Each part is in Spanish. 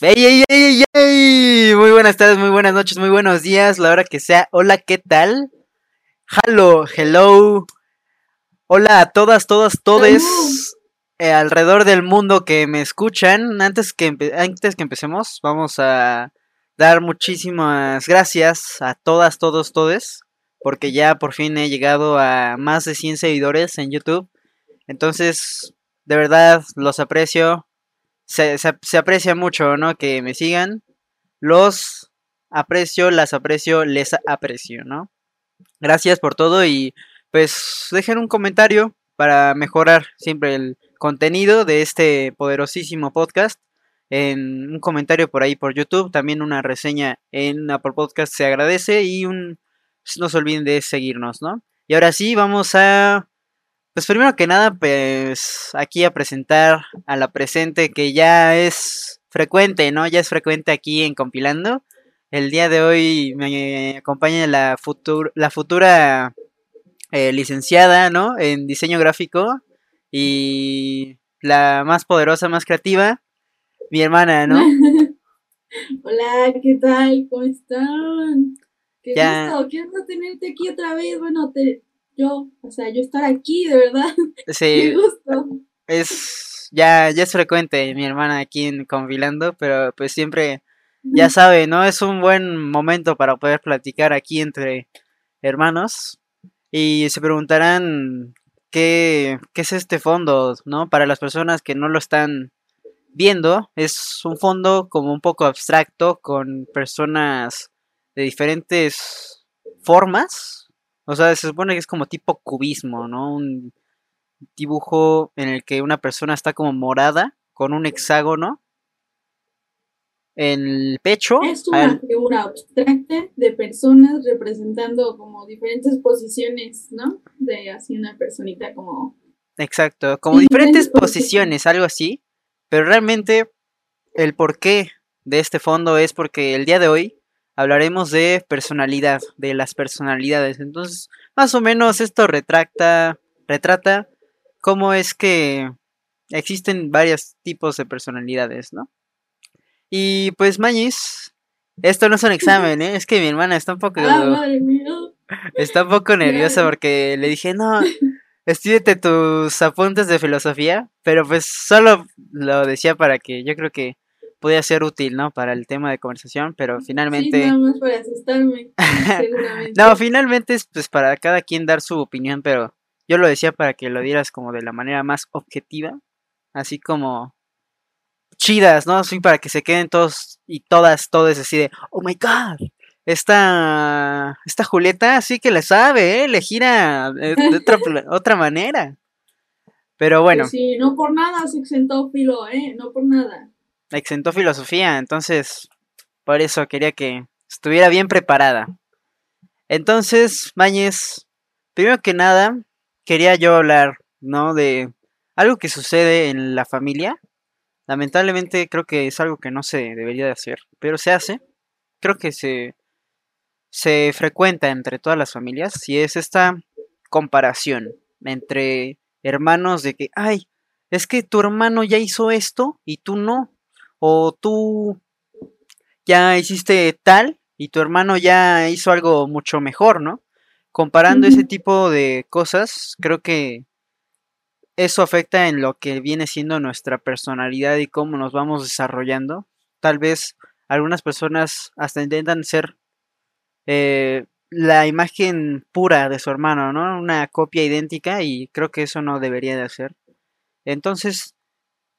¡Ey, ey, ey, ey, Muy buenas tardes, muy buenas noches, muy buenos días, la hora que sea. Hola, ¿qué tal? Hello, hello. Hola a todas, todas, todes eh, alrededor del mundo que me escuchan. Antes que, antes que empecemos, vamos a dar muchísimas gracias a todas, todos, todes, porque ya por fin he llegado a más de 100 seguidores en YouTube. Entonces, de verdad, los aprecio se, se, aprecia mucho, ¿no? Que me sigan. Los aprecio, las aprecio, les aprecio, ¿no? Gracias por todo y pues dejen un comentario para mejorar siempre el contenido de este poderosísimo podcast. En un comentario por ahí por YouTube, también una reseña en Apple Podcast se agradece y un no se olviden de seguirnos, ¿no? Y ahora sí, vamos a pues primero que nada, pues aquí a presentar a la presente que ya es frecuente, ¿no? Ya es frecuente aquí en Compilando. El día de hoy me acompaña la, la futura eh, licenciada, ¿no? En diseño gráfico y la más poderosa, más creativa, mi hermana, ¿no? Hola, ¿qué tal? ¿Cómo están? Qué gusto, qué gusto tenerte aquí otra vez. Bueno, te, yo, o sea, yo estar aquí, de verdad. Sí. Qué gusto. Es, ya, ya es frecuente mi hermana aquí en Confilando, pero pues siempre, ya sabe, ¿no? Es un buen momento para poder platicar aquí entre hermanos. Y se preguntarán qué, qué es este fondo, ¿no? Para las personas que no lo están viendo, es un fondo como un poco abstracto con personas de diferentes formas, o sea, se supone que es como tipo cubismo, ¿no? Un dibujo en el que una persona está como morada con un hexágono en el pecho. Es una figura abstracta de personas representando como diferentes posiciones, ¿no? De así una personita como... Exacto, como diferentes, posiciones, algo así. Pero realmente el porqué de este fondo es porque el día de hoy hablaremos de personalidad, de las personalidades. Entonces, más o menos esto retracta, retrata cómo es que existen varios tipos de personalidades, ¿no? Y pues, Mañis, esto no es un examen, ¿eh? Es que mi hermana está un poco... Ah, está un poco nerviosa porque le dije, no, estudiate tus apuntes de filosofía, pero pues solo lo decía para que yo creo que podía ser útil, ¿no? Para el tema de conversación, pero finalmente... Sí, nada más para asustarme, seguramente. no, finalmente es pues para cada quien dar su opinión, pero yo lo decía para que lo dieras como de la manera más objetiva, así como chidas, ¿no? Así para que se queden todos y todas, todos así de, oh my god, esta, esta Julieta sí que le sabe, ¿eh? Le gira de, otra, otra manera. Pero bueno. Pues sí, no por nada se exentó Filo, ¿eh? No por nada exentó filosofía, entonces por eso quería que estuviera bien preparada. Entonces, Mañez, primero que nada, quería yo hablar, ¿no? De algo que sucede en la familia. Lamentablemente creo que es algo que no se debería de hacer, pero se hace. Creo que se, se frecuenta entre todas las familias y es esta comparación entre hermanos de que, ay, es que tu hermano ya hizo esto y tú no o tú ya hiciste tal y tu hermano ya hizo algo mucho mejor, ¿no? Comparando ese tipo de cosas, creo que eso afecta en lo que viene siendo nuestra personalidad y cómo nos vamos desarrollando. Tal vez algunas personas hasta intentan ser eh, la imagen pura de su hermano, ¿no? Una copia idéntica y creo que eso no debería de hacer. Entonces,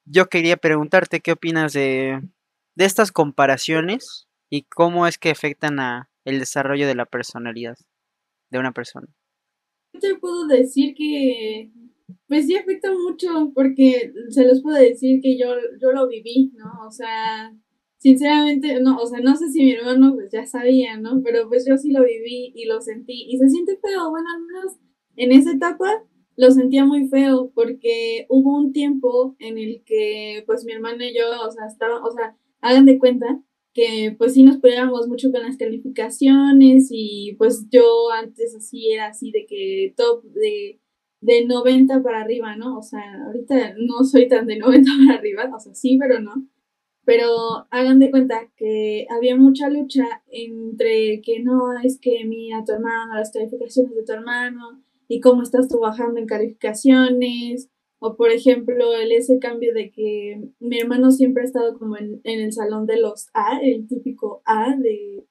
yo quería preguntarte qué opinas de, de estas comparaciones y cómo es que afectan a el desarrollo de la personalidad de una persona. Te puedo decir que pues sí afecta mucho porque se los puedo decir que yo, yo lo viví, ¿no? O sea, sinceramente, no, o sea, no sé si mi hermano pues ya sabía, ¿no? Pero pues yo sí lo viví y lo sentí y se siente feo, bueno, al menos en esa etapa lo sentía muy feo porque hubo un tiempo en el que pues mi hermana y yo, o sea, estaban, o sea, hagan de cuenta que pues sí nos peleábamos mucho con las calificaciones y pues yo antes así era así de que top de, de 90 para arriba, ¿no? O sea, ahorita no soy tan de 90 para arriba, o sea, sí, pero no. pero hagan de cuenta que había mucha lucha entre que no, es que mira tu hermano, las calificaciones de tu hermano, y cómo estás tú bajando en calificaciones, o por ejemplo, el ese cambio de que mi hermano siempre ha estado como en, en el salón de los A, el típico A de,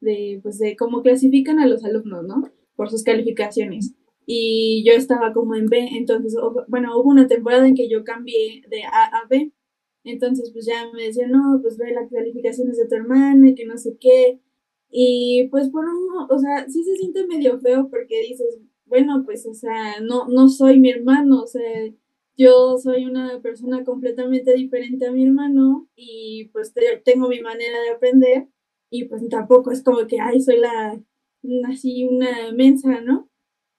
de, pues de cómo clasifican a los alumnos, ¿no? Por sus calificaciones. Y yo estaba como en B, entonces, bueno, hubo una temporada en que yo cambié de A a B entonces, pues ya me decía, no, pues ve las calificaciones de tu hermana que no sé qué. Y pues por uno, o sea, sí se siente medio feo porque dices, bueno, pues, o sea, no, no soy mi hermano, o sea, yo soy una persona completamente diferente a mi hermano y pues tengo mi manera de aprender y pues tampoco es como que, ay, soy la, así una mensa, ¿no?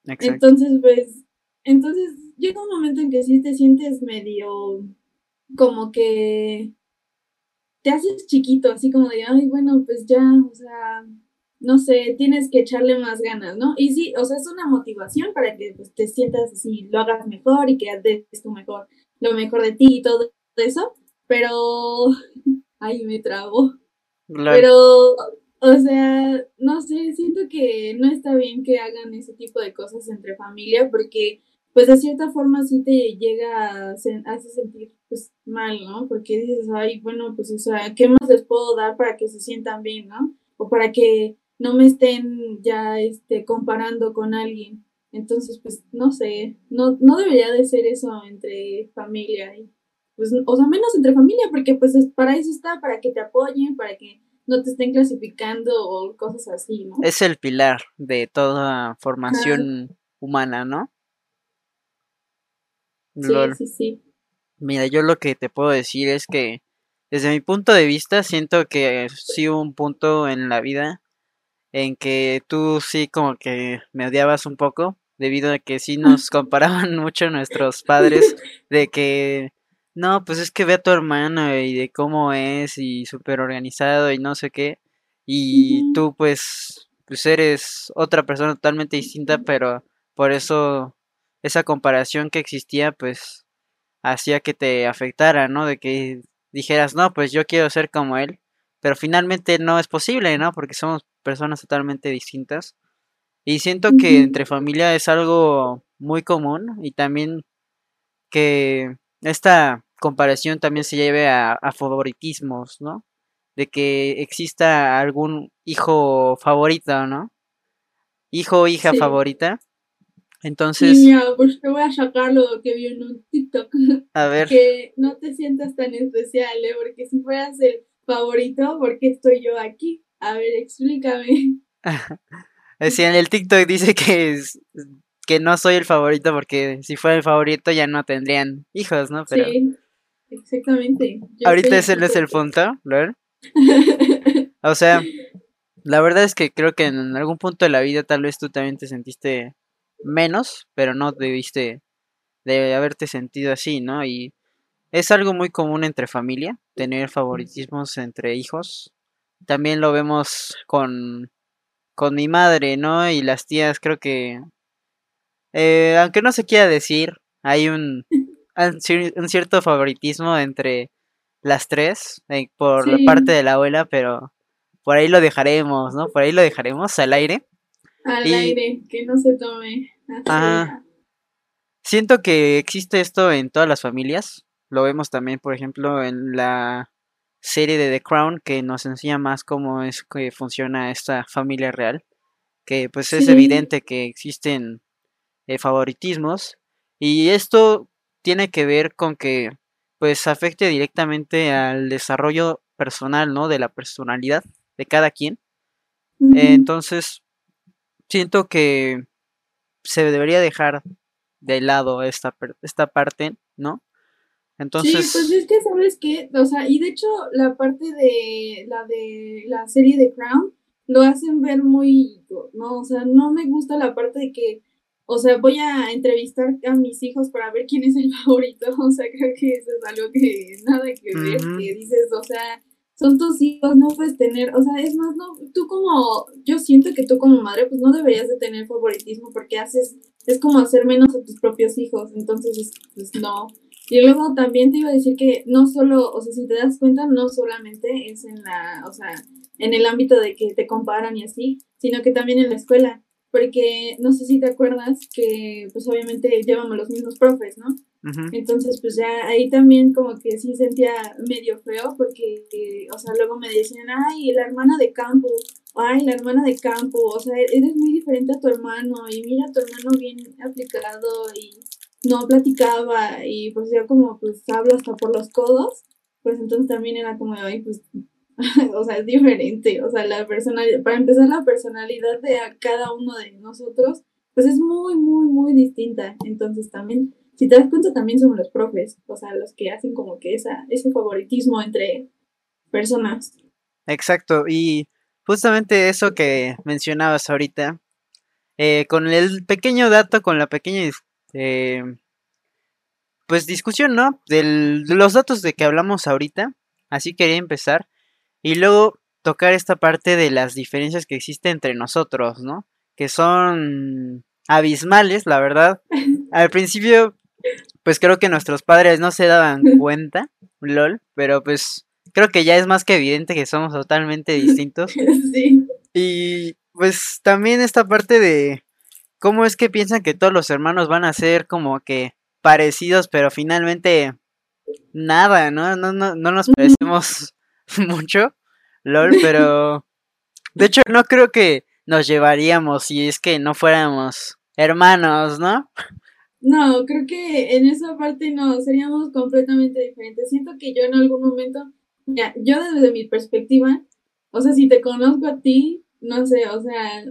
Entonces, pues, entonces llega un momento en que sí te sientes medio como que te haces chiquito, así como de, ay, bueno, pues ya, o sea, no sé, tienes que echarle más ganas, ¿no? Y sí, o sea, es una motivación para que pues, te sientas así, lo hagas mejor y que des tu mejor, lo mejor de ti y todo eso, pero, ay, me trabo. Pero, o sea, no sé, siento que no está bien que hagan ese tipo de cosas entre familia porque pues de cierta forma sí te llega a hace sentir pues mal, ¿no? Porque dices, ay, bueno, pues o sea, ¿qué más les puedo dar para que se sientan bien, ¿no? O para que no me estén ya este, comparando con alguien. Entonces, pues no sé, no, no debería de ser eso entre familia y pues, o sea, menos entre familia, porque pues es, para eso está, para que te apoyen, para que no te estén clasificando o cosas así, ¿no? Es el pilar de toda formación humana, ¿no? Sí, sí, sí. Mira, yo lo que te puedo decir es que desde mi punto de vista siento que sí hubo un punto en la vida en que tú sí como que me odiabas un poco debido a que sí nos comparaban mucho nuestros padres de que no, pues es que ve a tu hermano y de cómo es y súper organizado y no sé qué y tú pues pues eres otra persona totalmente distinta pero por eso esa comparación que existía, pues hacía que te afectara, ¿no? De que dijeras, no, pues yo quiero ser como él, pero finalmente no es posible, ¿no? Porque somos personas totalmente distintas. Y siento que entre familia es algo muy común y también que esta comparación también se lleve a, favoritismos, ¿no? De que exista algún hijo favorito, ¿no? Hijo o hija favorita entonces. Mira, pues te voy a sacar lo que vi en un TikTok. A ver. Que no te sientas tan especial, ¿eh? Porque si fueras el favorito, ¿por qué estoy yo aquí? A ver, explícame. Sí, en el TikTok dice que, es, que no soy el favorito porque si fuera el favorito ya no tendrían hijos, ¿no? Pero... Sí, exactamente. ahorita ese no es el punto, ¿verdad? o sea, la verdad es que creo que en algún punto de la vida tal vez tú también te sentiste menos, pero no debiste de haberte sentido así, ¿no? Y es algo muy común entre familia, tener favoritismos entre hijos. También lo vemos con, con mi madre, ¿no? Y las tías, creo que, eh, aunque no se quiera decir, hay un, un cierto favoritismo entre las tres eh, por la parte de la abuela, pero por ahí lo dejaremos, ¿no? Por ahí lo dejaremos al aire. Al aire, que no se tome. Ah, siento que existe esto en todas las familias. Lo vemos también, por ejemplo, en la serie de The Crown, que nos enseña más cómo es que funciona esta familia real. Que pues es evidente que existen eh, favoritismos. Y esto tiene que ver con que pues afecte directamente al desarrollo personal, ¿no? De la personalidad de cada quien. entonces, siento que se debería dejar de lado esta, esta parte, ¿no? Entonces... Sí, pues es que, ¿sabes qué? O sea, y de hecho la parte de la de la serie de Crown lo hacen ver muy, ¿no? O sea, no me gusta la parte de que, o sea, voy a entrevistar a mis hijos para ver quién es el favorito, o sea, creo que eso es algo que nada que ver, que dices, o sea, son tus hijos, no puedes tener, o sea, es más, no, tú como, yo siento que tú como madre, pues no deberías de tener favoritismo porque haces, es como hacer menos a tus propios hijos, entonces, pues no. Y luego también te iba a decir que no solo, o sea, si te das cuenta, no solamente es en la, o sea, en el ámbito de que te comparan y así, sino que también en la escuela, porque no sé si te acuerdas que pues obviamente llevamos los mismos profes, ¿no? Entonces pues ya ahí también como que sí sentía medio feo porque, o sea, luego me decían, ay, la hermana de campo, ay, la hermana de campo, o sea, eres muy diferente a tu hermano y mira a tu hermano bien aplicado y no platicaba y pues ya como pues hablo hasta por los codos, pues entonces también era como, ay, pues o sea, es diferente, o sea, la personalidad, para empezar la personalidad de cada uno de nosotros, pues es muy, muy, muy distinta. Entonces también, si te das cuenta, también somos los profes, o sea, los que hacen como que esa, ese favoritismo entre personas. Exacto, y justamente eso que mencionabas ahorita, eh, con el pequeño dato, con la pequeña, eh, pues discusión, ¿no? de los datos de que hablamos ahorita, así quería empezar. Y luego tocar esta parte de las diferencias que existen entre nosotros, ¿no? Que son abismales, la verdad. Al principio, pues creo que nuestros padres no se daban cuenta, lol, pero pues creo que ya es más que evidente que somos totalmente distintos. Sí. Y pues también esta parte de cómo es que piensan que todos los hermanos van a ser como que parecidos, pero finalmente nada, ¿no? No, no, no nos parecemos mucho, lol, pero de hecho no creo que nos llevaríamos si es que no fuéramos hermanos, ¿no? No, creo que en esa parte no, seríamos completamente diferentes. Siento que yo en algún momento, ya, yo desde mi perspectiva, o sea, si te conozco a ti, no sé, o sea,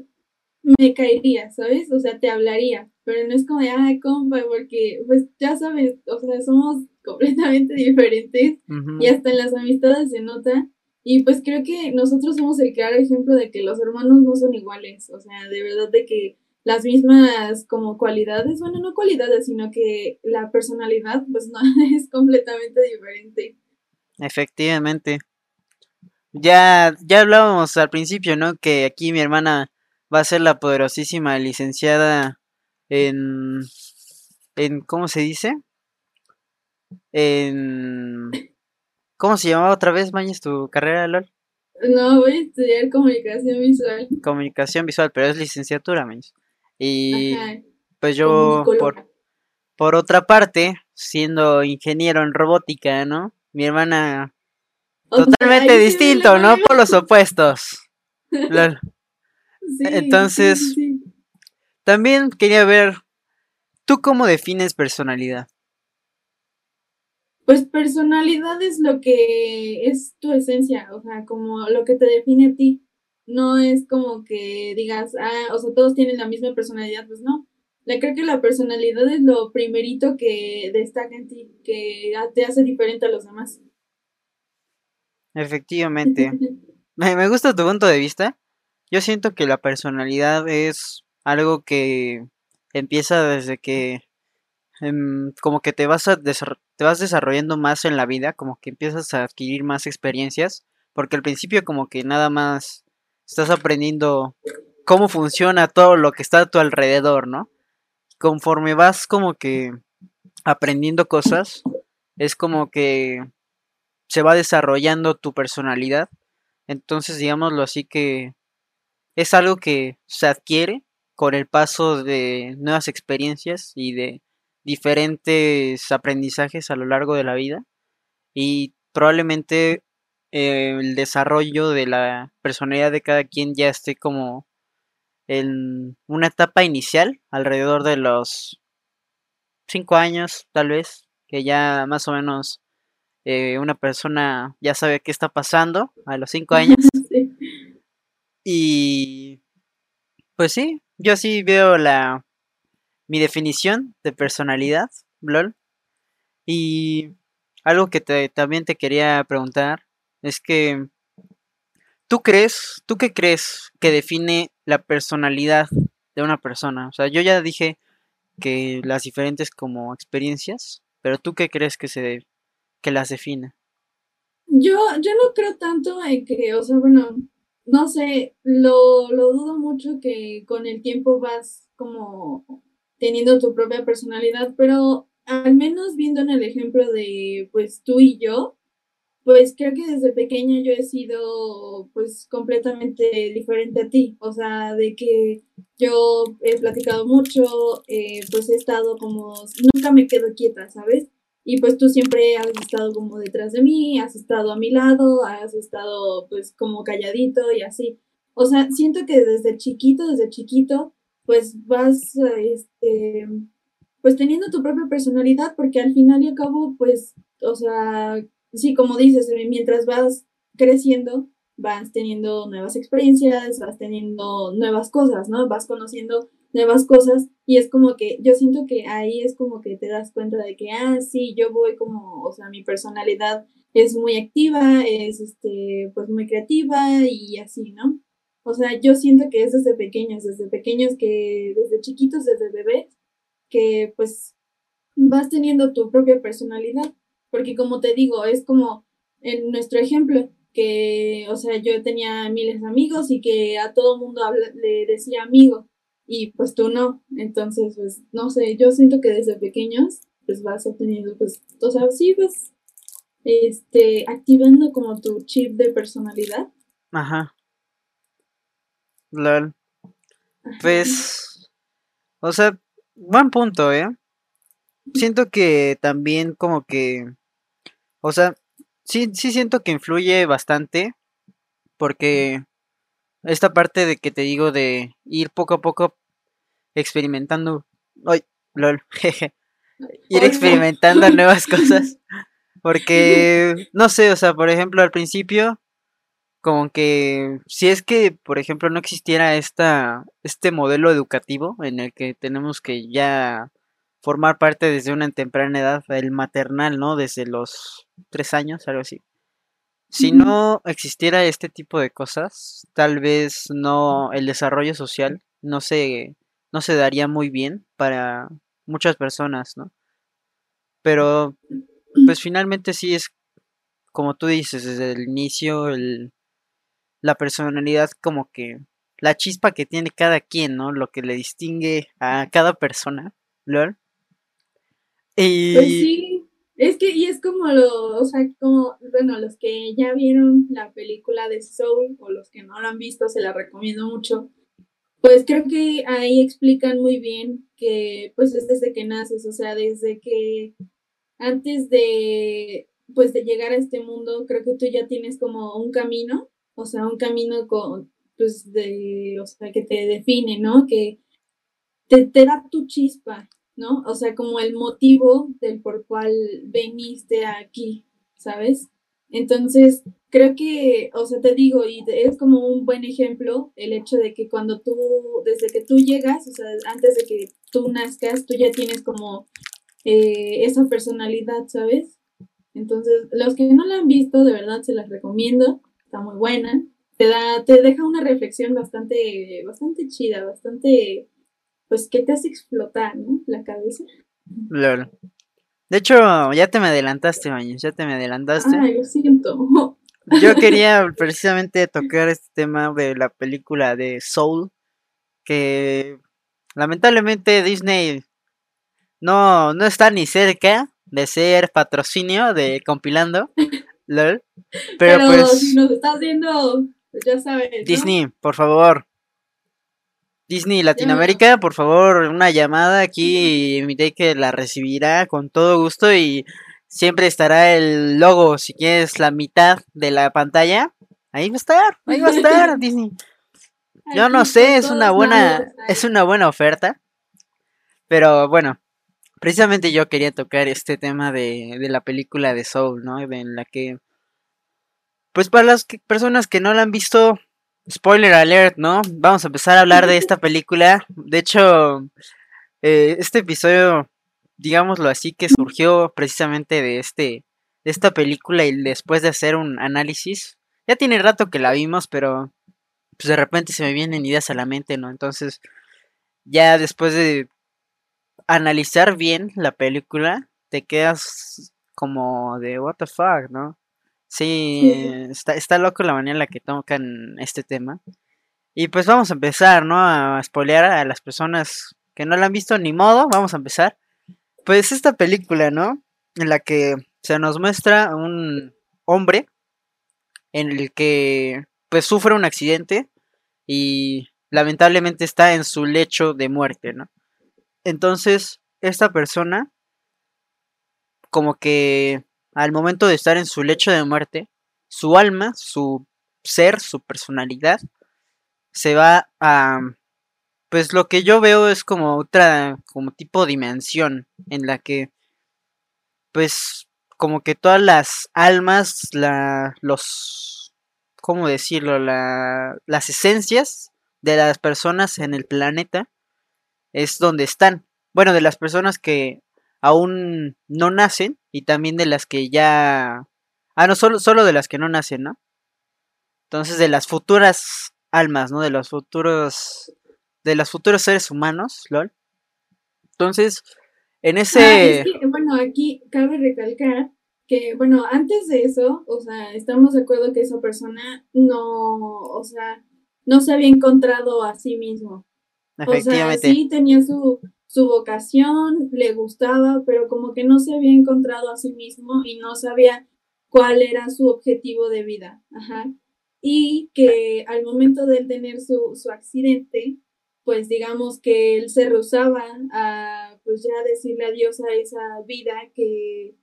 me caería, ¿sabes? O sea, te hablaría, pero no es como de, ay, compa, porque, pues, ya sabes, o sea, somos completamente diferentes y hasta en las amistades se nota y pues creo que nosotros somos el claro ejemplo de que los hermanos no son iguales, o sea, de verdad de que las mismas como cualidades, bueno, no cualidades, sino que la personalidad pues no es completamente diferente. Efectivamente. Ya, ya hablábamos al principio, ¿no? Que aquí mi hermana va a ser la poderosísima licenciada en, en ¿cómo se dice? En ¿Cómo se llamaba otra vez, Mañez, tu carrera, LOL? No, voy a estudiar comunicación visual. Comunicación visual, pero es licenciatura, Mañez. Y pues yo, por, por otra parte, siendo ingeniero en robótica, ¿no? Mi hermana totalmente distinto, ¿no? Por los opuestos. Entonces, también quería ver, ¿tú cómo defines personalidad? Pues personalidad es lo que es tu esencia, o sea, como lo que te define a ti. No es como que digas, ah, o sea, todos tienen la misma personalidad, pues no. Le creo que la personalidad es lo primerito que destaca en ti, que te hace diferente a los demás. Efectivamente. me, me gusta tu punto de vista. Yo siento que la personalidad es algo que empieza desde que Em, como que te vas, a te vas desarrollando más en la vida, como que empiezas a adquirir más experiencias, porque al principio como que nada más estás aprendiendo cómo funciona todo lo que está a tu alrededor, ¿no? Conforme vas como que aprendiendo cosas, es como que se va desarrollando tu personalidad. Entonces, digámoslo así que es algo que se adquiere con el paso de nuevas experiencias y de diferentes aprendizajes a lo largo de la vida y probablemente eh, el desarrollo de la personalidad de cada quien ya esté como en una etapa inicial, alrededor de los cinco años tal vez, que ya más o menos eh, una persona ya sabe qué está pasando a los cinco años. Y pues sí, yo sí veo la mi definición de personalidad, LOL. Y algo que también te quería preguntar es que ¿tú crees, tú qué crees que define la personalidad de una persona? O sea, yo ya dije que las diferentes como experiencias, pero ¿tú qué crees que se que las define? Yo, yo no creo tanto en que, o sea, bueno, no sé, lo, lo dudo mucho que con el tiempo vas como teniendo tu propia personalidad, pero al menos viendo en el ejemplo de, pues, tú y yo, pues creo que desde pequeña yo he sido pues completamente diferente a ti, o sea, de que yo he platicado mucho, eh, pues he estado como, nunca me quedo quieta, ¿sabes? Y pues tú siempre has estado como detrás de mí, has estado a mi lado, has estado pues como calladito y así. O sea, siento que desde chiquito, desde chiquito, pues vas, este, pues teniendo tu propia personalidad, porque al final y al cabo, pues, o sea, sí, como dices, mientras vas creciendo, vas teniendo nuevas experiencias, vas teniendo nuevas cosas, ¿no? Vas conociendo nuevas cosas y es como que yo siento que ahí es como que te das cuenta de que, ah, sí, yo voy como, o sea, mi personalidad es muy activa, es, este, pues muy creativa y así, ¿no? O sea, yo siento que es desde pequeños, desde pequeños que, desde chiquitos, desde bebés, que pues vas teniendo tu propia personalidad porque como te digo, es como en nuestro ejemplo, que, o sea, yo tenía miles de amigos y que a todo mundo le decía amigo y pues tú no. Entonces, pues, no sé, yo siento que desde pequeños, pues vas obteniendo, pues, o sea, sí vas, este, activando como tu chip de personalidad. Ajá. Lol. Pues, o sea, buen punto, ¿eh? Siento que también como que o sea, sí, sí siento que influye bastante. Porque esta parte de que te digo de ir poco a poco experimentando. Ay, lol, jeje. Ir experimentando nuevas cosas. Porque, no sé, o sea, por ejemplo, al principio, como que si es que, por ejemplo, no existiera esta, este modelo educativo en el que tenemos que ya formar parte desde una temprana edad, el maternal, ¿no? Desde los tres años, algo así. Si no existiera este tipo de cosas, tal vez no el desarrollo social no se no se daría muy bien para muchas personas, ¿no? Pero pues finalmente sí es como tú dices desde el inicio el la personalidad como que la chispa que tiene cada quien, ¿no? Lo que le distingue a cada persona, ¿lol? Pues sí, es que, y es como lo, o sea, como, bueno, los que ya vieron la película de Soul o los que no la han visto, se la recomiendo mucho. Pues creo que ahí explican muy bien que, pues es desde que naces, o sea, desde que antes de, pues de llegar a este mundo, creo que tú ya tienes como un camino, o sea, un camino con, pues de, o sea, que te define, ¿no? Que te, te da tu chispa, ¿no? O sea, como el motivo del por cual veniste aquí, ¿sabes? Entonces, creo que, o sea, te digo, y es como un buen ejemplo el hecho de que cuando tú, desde que tú llegas, o sea, antes de que tú nazcas, tú ya tienes como eh, esa personalidad, ¿sabes? Entonces, los que no la han visto, de verdad se las recomiendo, está muy buena, te da, te deja una reflexión bastante, bastante chida, bastante pues, ¿qué te hace explotar, no? La cabeza. Claro. De hecho, ya te me adelantaste, Baños, ya te me adelantaste. Ay, lo siento. Yo quería precisamente tocar este tema de la película de Soul, que lamentablemente Disney no, no está ni cerca de ser patrocinio de compilando. LOL. Pero, pues, si nos estás viendo, pues ya sabes. Disney, por favor, Disney Latinoamérica, por favor, una llamada aquí, invité que la recibirá con todo gusto y siempre estará el logo, si quieres la mitad de la pantalla, ahí va a estar, ahí va a estar Disney. Yo no sé, es una buena, es una buena oferta, pero bueno, precisamente yo quería tocar este tema de, de la película de Soul, ¿no? En la que, pues para las personas que no la han visto, Spoiler alert, ¿no? Vamos a empezar a hablar de esta película. De hecho, eh, este episodio, digámoslo así, que surgió precisamente de este, de esta película y después de hacer un análisis. Ya tiene rato que la vimos, pero pues de repente se me vienen ideas a la mente, ¿no? Entonces, ya después de analizar bien la película, te quedas como de what the fuck, ¿no? Sí, está, está loco la manera en la que tocan este tema. Y pues vamos a empezar, ¿no? A spoilear a las personas que no la han visto ni modo. Vamos a empezar. Pues esta película, ¿no? En la que se nos muestra un hombre en el que pues sufre un accidente y lamentablemente está en su lecho de muerte, ¿no? Entonces, esta persona como que al momento de estar en su lecho de muerte, su alma, su ser, su personalidad, se va a... Pues lo que yo veo es como otra, como tipo dimensión en la que, pues, como que todas las almas, la, los, ¿cómo decirlo? La, las esencias de las personas en el planeta es donde están. Bueno, de las personas que aún no nacen y también de las que ya... Ah, no, solo, solo de las que no nacen, ¿no? Entonces, de las futuras almas, ¿no? De los futuros... De los futuros seres humanos, LOL. Entonces, en ah, ese... bueno, aquí cabe recalcar que, bueno, antes de eso, o sea, estamos de acuerdo que esa persona no, o sea, no se había encontrado a sí mismo. O sea, sí tenía su, su vocación, le gustaba, pero como que no se había encontrado a sí mismo y no sabía cuál era su objetivo de vida. Ajá. Y que al momento de tener su, su accidente, pues digamos que él se rehusaba a pues ya decirle adiós a esa vida que,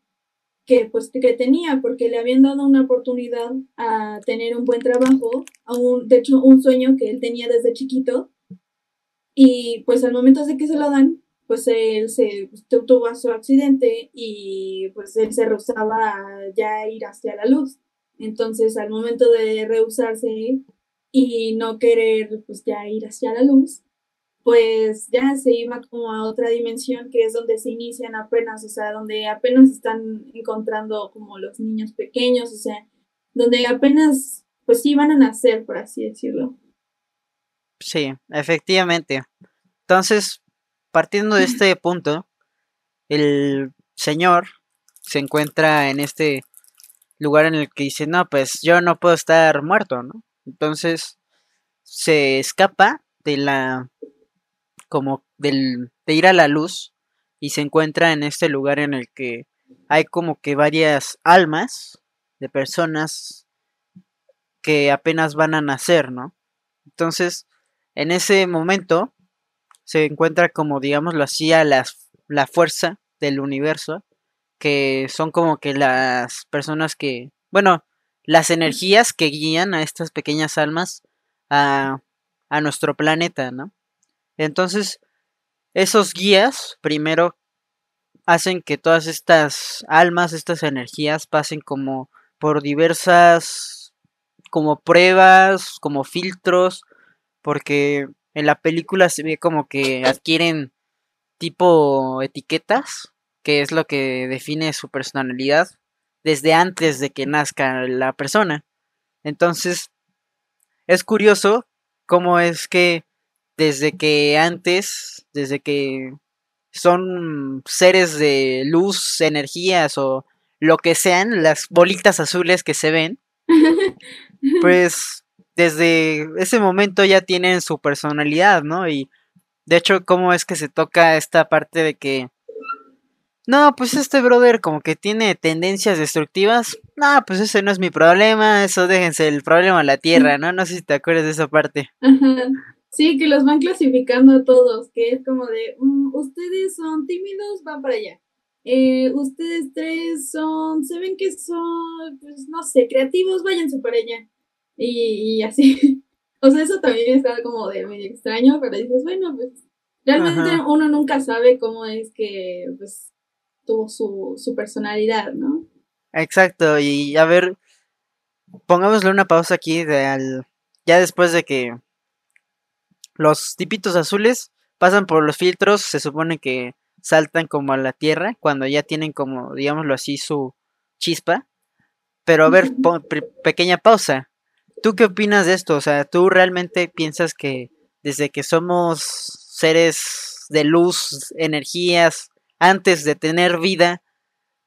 que pues que tenía, porque le habían dado una oportunidad a tener un buen trabajo, a un, de hecho un sueño que él tenía desde chiquito, y pues al momento de que se lo dan, pues él se pues, tuvo su accidente y pues él se rehusaba a ya ir hacia la luz. Entonces al momento de rehusarse y no querer pues ya ir hacia la luz, pues ya se iba como a otra dimensión que es donde se inician apenas, o sea, donde apenas están encontrando como los niños pequeños, o sea, donde apenas pues sí van a nacer, por así decirlo. Sí, efectivamente. Entonces, partiendo de este punto, el señor se encuentra en este lugar en el que dice, no, pues yo no puedo estar muerto, ¿no? Entonces, se escapa de la, como del, de ir a la luz y se encuentra en este lugar en el que hay como que varias almas de personas que apenas van a nacer, ¿no? Entonces, en ese momento se encuentra como, digámoslo así, a las, la fuerza del universo, que son como que las personas que, bueno, las energías que guían a estas pequeñas almas a, a nuestro planeta, ¿no? Entonces, esos guías, primero, hacen que todas estas almas, estas energías pasen como por diversas, como pruebas, como filtros, porque en la película se ve como que adquieren tipo etiquetas, que es lo que define su personalidad desde antes de que nazca la persona. Entonces, es curioso cómo es que desde que antes, desde que son seres de luz, energías o lo que sean, las bolitas azules que se ven, pues desde ese momento ya tienen su personalidad, ¿no? Y de hecho, ¿cómo es que se toca esta parte de que... No, pues este brother como que tiene tendencias destructivas. No, pues ese no es mi problema, eso déjense el problema a la tierra, ¿no? No sé si te acuerdas de esa parte. Sí, que los van clasificando a todos, que es como de, mm, ustedes son tímidos, van para allá. Eh, ustedes tres son, se ven que son, pues no sé, creativos, váyanse para allá y, así. O sea, eso también está como de medio extraño, pero dices, bueno, pues realmente uno nunca sabe cómo es que pues tuvo su, su personalidad, ¿no? Exacto, y a ver, pongámosle una pausa aquí de al, ya después de que los tipitos azules pasan por los filtros, se supone que saltan como a la tierra cuando ya tienen como, digámoslo así, su chispa. Pero a ver, pequeña pausa. ¿Tú qué opinas de esto? O sea, ¿tú realmente piensas que desde que somos seres de luz, energías, antes de tener vida,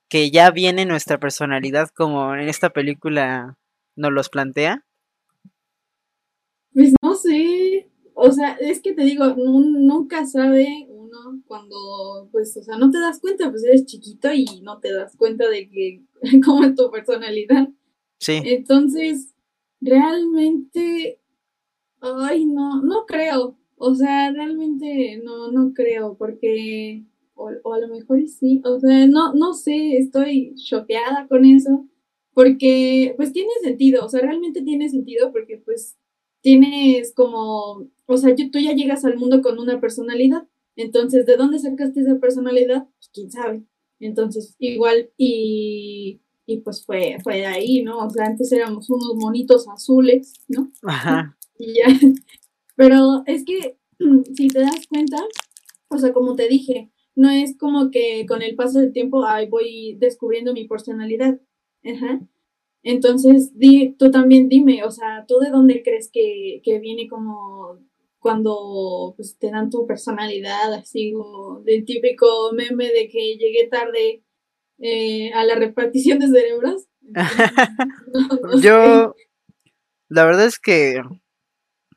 que ya viene nuestra personalidad como en esta película nos los plantea? Pues no sé, o sea, es que te digo, nunca sabe uno ¿no? Cuando, pues, o sea, no te das cuenta, pues eres chiquito y no te das cuenta de que, cómo es tu personalidad. Sí. Entonces, realmente, ay, no, no creo. O sea, realmente no, no creo, porque, o, o a lo mejor sí, o sea, no, no sé, estoy choqueada con eso, porque, pues tiene sentido, o sea, realmente tiene sentido, porque, pues, tienes como, o sea, tú ya llegas al mundo con una personalidad, entonces, ¿de dónde sacaste esa personalidad? Pues quién sabe. Entonces, igual, y, y pues fue, fue de ahí, ¿no? O sea, antes éramos unos monitos azules, ¿no? Ajá. Y ya. Pero es que, si te das cuenta, o sea, como te dije, no es como que con el paso del tiempo, ay, voy descubriendo mi personalidad. Ajá. Entonces, di, tú también dime, o sea, ¿tú de dónde crees que, que viene como cuando pues, te dan tu personalidad, así como del típico meme de que llegué tarde eh, a la repartición de cerebros? No, no Yo, la verdad es que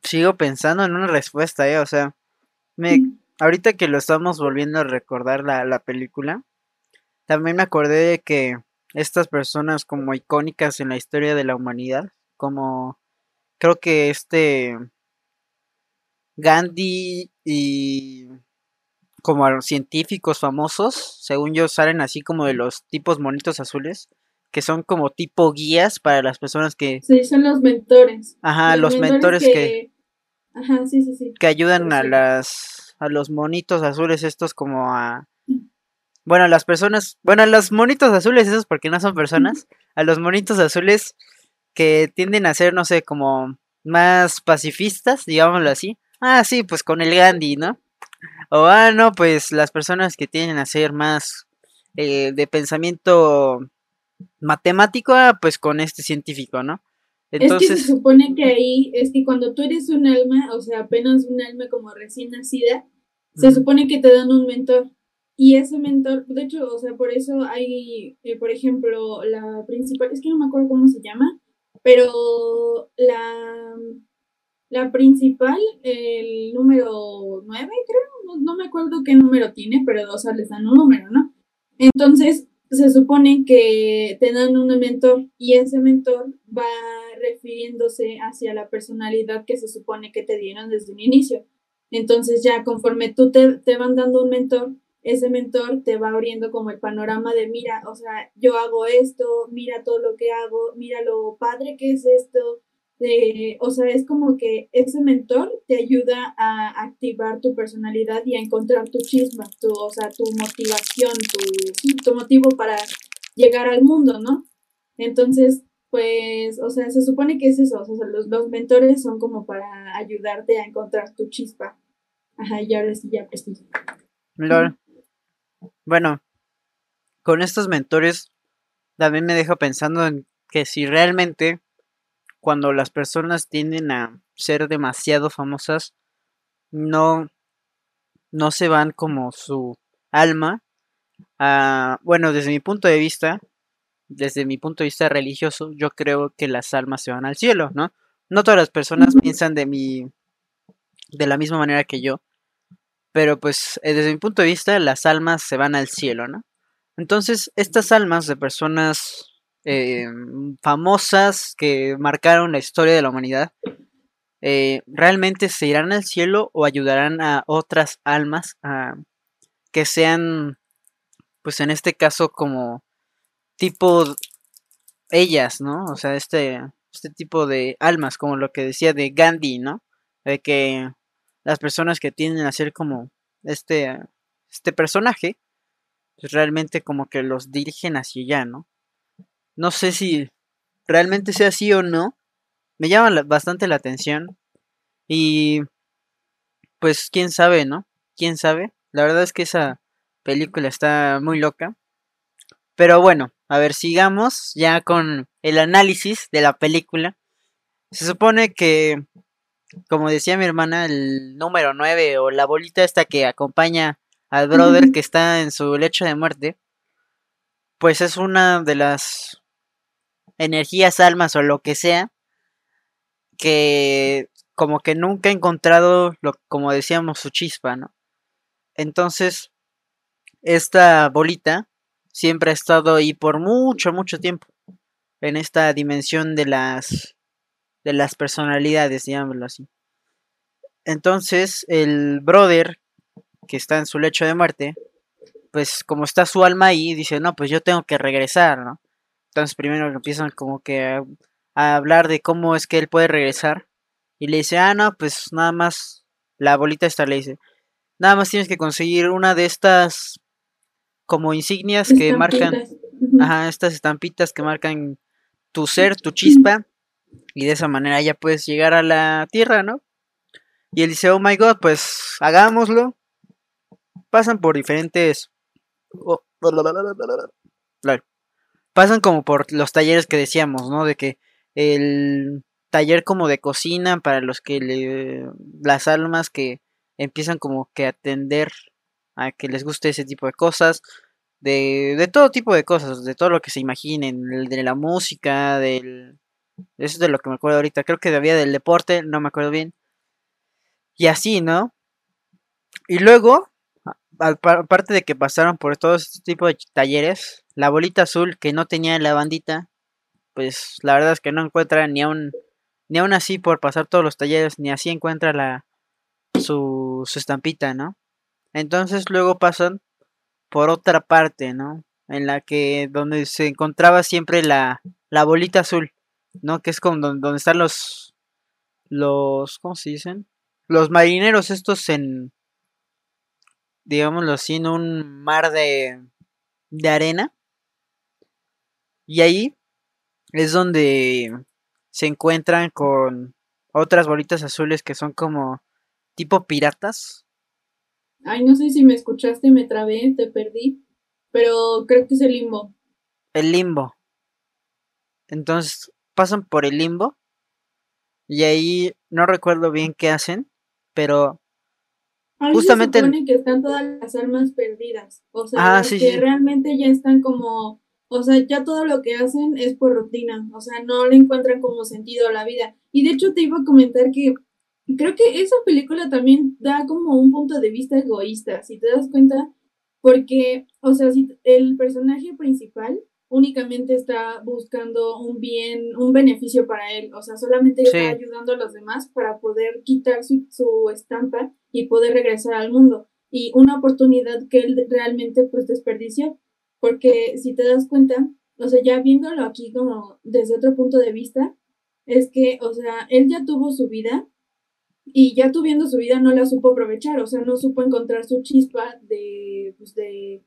sigo pensando en una respuesta, ¿eh? O sea, me, ahorita que lo estamos volviendo a recordar la, la película, también me acordé de que estas personas como icónicas en la historia de la humanidad, como creo que este Gandhi y como a los científicos famosos, según yo, salen así como de los tipos monitos azules, que son como tipo guías para las personas que, Sí, son los mentores. ajá, los mentores que, Ajá, sí, sí, sí. que ayudan a las, a los monitos azules estos como a, bueno, las personas, bueno, a los monitos azules esos porque no son personas, a los monitos azules que tienden a ser, no sé, como más pacifistas, digámoslo así. Ah, sí, pues con el Gandhi, ¿no? O, ah, no, pues las personas que tienden a ser más eh, de pensamiento matemático, ah, pues con este científico, ¿no? Es que se Entonces, supone que ahí, es que cuando tú eres un alma, o sea, apenas un alma como recién nacida, se supone que te dan un mentor. Y ese mentor, de hecho, o sea, por eso hay, eh, por ejemplo, la principal, es que no me acuerdo cómo se llama, pero la, la principal, el número 9, creo, no, no me acuerdo qué número tiene, pero, o sea, les dan un número, ¿no? Entonces, se supone que te dan un mentor y ese mentor va refiriéndose hacia la personalidad que se supone que te dieron desde un inicio. Entonces ya conforme tú te, te van dando un mentor, ese mentor te va abriendo como el panorama de, mira, o sea, yo hago esto, mira todo lo que hago, mira lo padre que es esto. O sea, es como que ese mentor te ayuda a activar tu personalidad y a encontrar tu chisma, tu, o sea, tu motivación, tu, tu motivo para llegar al mundo, ¿no? Entonces, pues, o sea, se supone que es eso, o sea, los, los mentores son como para ayudarte a encontrar tu chispa. Ajá, y ahora sí ya sí. lol. Bueno, con estos mentores también me deja pensando en que si realmente cuando las personas tienden a ser demasiado famosas, no, no se van como su alma a, bueno, desde mi punto de vista, desde mi punto de vista religioso, yo creo que las almas se van al cielo, ¿no? No todas las personas piensan de mi, de la misma manera que yo, pero pues eh, desde mi punto de vista las almas se van al cielo, ¿no? Entonces, estas almas de personas eh, famosas que marcaron la historia de la humanidad, eh, ¿realmente se irán al cielo o ayudarán a otras almas a que sean, pues en este caso, como tipo ellas, ¿no? O sea, este, este tipo de almas, como lo que decía de Gandhi, ¿no? De que las personas que tienden a ser como este, este personaje, pues realmente como que los dirigen hacia allá, ¿no? No sé si realmente sea así o no. Me llama la- bastante la atención. Y pues quién sabe, ¿no? ¿Quién sabe? La verdad es que esa película está muy loca. Pero bueno, a ver, sigamos ya con el análisis de la película. Se supone que, como decía mi hermana, el número 9 o la bolita esta que acompaña al brother que está en su lecho de muerte, pues es una de las energías, almas o lo que sea, que como que nunca ha encontrado, lo, como decíamos, su chispa, ¿no? Entonces, esta bolita siempre ha estado ahí por mucho, mucho tiempo. En esta dimensión de las de las personalidades, digámoslo así. Entonces, el brother que está en su lecho de muerte, pues como está su alma ahí, dice, no, pues yo tengo que regresar, ¿no? Entonces primero empiezan como que a, a hablar de cómo es que él puede regresar. Y le dice, ah, no, pues nada más, la bolita esta le dice, nada más tienes que conseguir una de estas como insignias que marcan, ajá, estas estampitas que marcan tu ser, tu chispa, y de esa manera ya puedes llegar a la tierra, ¿no? Y él dice, oh my god, pues hagámoslo. Pasan por diferentes... oh, Pasan como por los talleres que decíamos, ¿no? De que el taller como de cocina para los que le... las almas que empiezan como que atender a que les guste ese tipo de cosas, de, de todo tipo de cosas, de todo lo que se imaginen, de la música, del... Eso es de lo que me acuerdo ahorita, creo que había del deporte, no me acuerdo bien. Y así, ¿no? Y luego, aparte de que pasaron por todo este tipo de talleres, la bolita azul que no tenía la bandita, pues la verdad es que no encuentra ni aún, ni aún así por pasar todos los talleres, ni así encuentra la su, su estampita, ¿no? Entonces luego pasan por otra parte, ¿no? En la que donde se encontraba siempre la, la bolita azul, ¿no? Que es como donde, donde están los los ¿cómo se dicen? Los marineros estos en digámoslo así en un mar de de arena. Y ahí es donde se encuentran con otras bolitas azules que son como tipo piratas. Ay, no sé si me escuchaste, me trabé, te perdí, pero creo que es el limbo. El limbo. Entonces pasan por el limbo y ahí no recuerdo bien qué hacen, pero Ahí justamente se supone que están todas las almas perdidas, o sea, Ah, sí, que sí. realmente ya están como, o sea, ya todo lo que hacen es por rutina, o sea, no le encuentran como sentido a la vida. Y de hecho te iba a comentar que creo que esa película también da como un punto de vista egoísta, si te das cuenta, porque, o sea, si el personaje principal únicamente está buscando un bien, un beneficio para él, o sea, solamente Sí. está ayudando a los demás para poder quitar su, su estampa y poder regresar al mundo. Y una oportunidad que él realmente pues desperdició, porque si te das cuenta, o sea, ya viéndolo aquí como desde otro punto de vista, es que, o sea, él ya tuvo su vida y ya tuviendo su vida no la supo aprovechar, o sea, no supo encontrar su chispa de, pues de,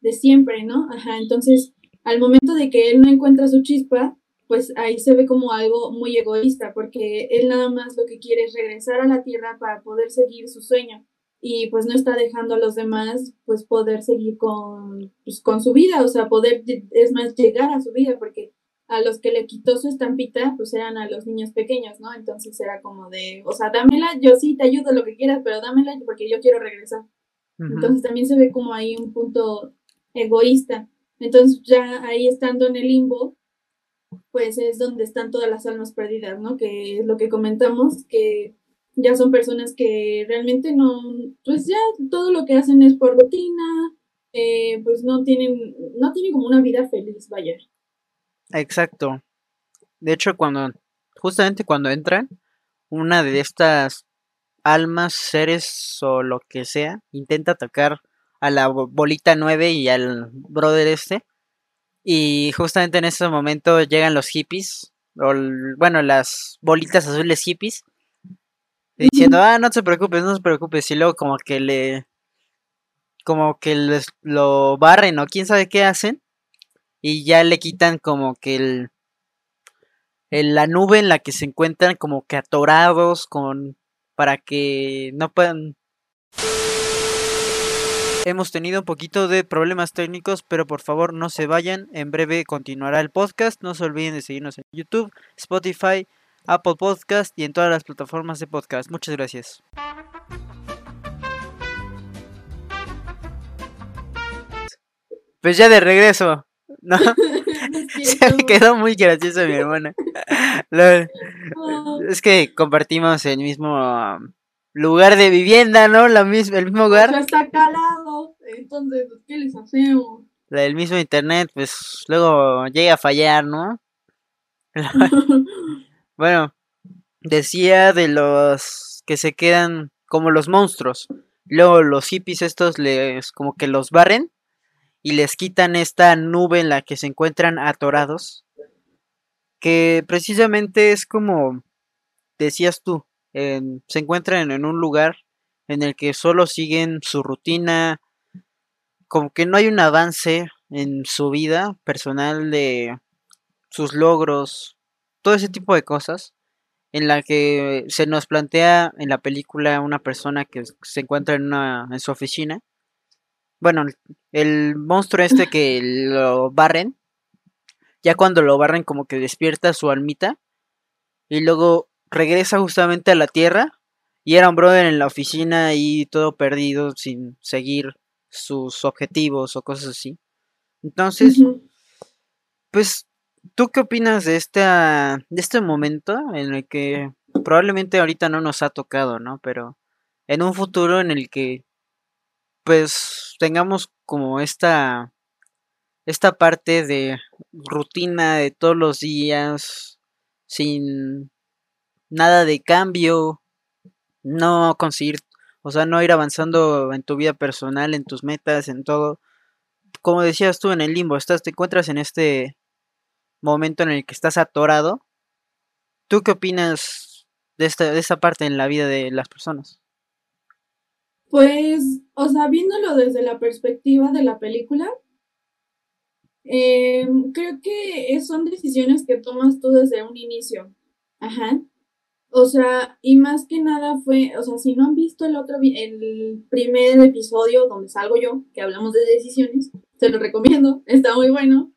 de siempre, ¿no? Ajá, entonces, al momento de que él no encuentra su chispa, pues ahí se ve como algo muy egoísta, porque él nada más lo que quiere es regresar a la tierra para poder seguir su sueño y pues no está dejando a los demás pues poder seguir con, pues, con su vida, o sea, poder, es más, llegar a su vida, porque a los que le quitó su estampita, pues eran a los niños pequeños, ¿no? Entonces era como de, o sea, dámela, yo sí te ayudo lo que quieras, pero dámela porque yo quiero regresar. Entonces también se ve como ahí un punto egoísta. Entonces ya ahí estando en el limbo, pues es donde están todas las almas perdidas, ¿no? Que es lo que comentamos, que ya son personas que realmente no, pues ya todo lo que hacen es por rutina, eh, pues no tienen, no tienen como una vida feliz, vaya. Exacto. De hecho, cuando justamente cuando entran, una de estas almas, seres o lo que sea, intenta atacar a la bo- bolita 9 y al brother este. Y justamente en ese momento llegan los hippies, o bueno, las bolitas azules hippies, diciendo, ah, no te preocupes, no te preocupes. Y luego como que le, como que les lo barren o quién sabe qué hacen. Y ya le quitan como que el, el- la nube en la que se encuentran como que atorados con para que no puedan Hemos tenido un poquito de problemas técnicos, pero por favor no se vayan. En breve continuará el podcast. No se olviden de seguirnos en YouTube, Spotify, Apple Podcast y en todas las plataformas de podcast. Muchas gracias. Pues ya de regreso. No, se me quedó muy gracioso mi hermana. Oh, Es que compartimos el mismo lugar de vivienda, ¿no? La misma, el mismo. O sea, está calado. Entonces, ¿qué les hacemos? La del mismo internet, pues luego llega a fallar, ¿no? bueno, decía de los que se quedan como los monstruos. Luego los hippies estos les como que los barren y les quitan esta nube en la que se encuentran atorados. Que precisamente es como decías tú, se encuentran en un lugar en el que solo siguen su rutina, como que no hay un avance en su vida personal de sus logros, todo ese tipo de cosas, en la que se nos plantea en la película una persona que se encuentra en, una, en su oficina. Bueno, el monstruo este que lo barren, ya cuando lo barren como que despierta su almita y luego regresa justamente a la Tierra y era un brother en la oficina y todo perdido sin seguir sus objetivos o cosas así. Entonces, pues, ¿tú qué opinas de, esta, de este momento en el que probablemente ahorita no nos ha tocado, ¿no? Pero en un futuro en el que, pues, tengamos como esta, esta parte de rutina de todos los días, sin nada de cambio, no conseguir, o sea, no ir avanzando en tu vida personal, en tus metas, en todo. Como decías tú en el limbo, estás, te encuentras en este momento en el que estás atorado. ¿Tú qué opinas de esta, de esta parte en la vida de las personas? Pues, o sea, viéndolo desde la perspectiva de la película, eh, creo que son decisiones que tomas tú desde un inicio. Ajá. O sea, y más que nada fue, o sea, si no han visto el otro, el primer episodio donde salgo yo, que hablamos de decisiones, se lo recomiendo, está muy bueno.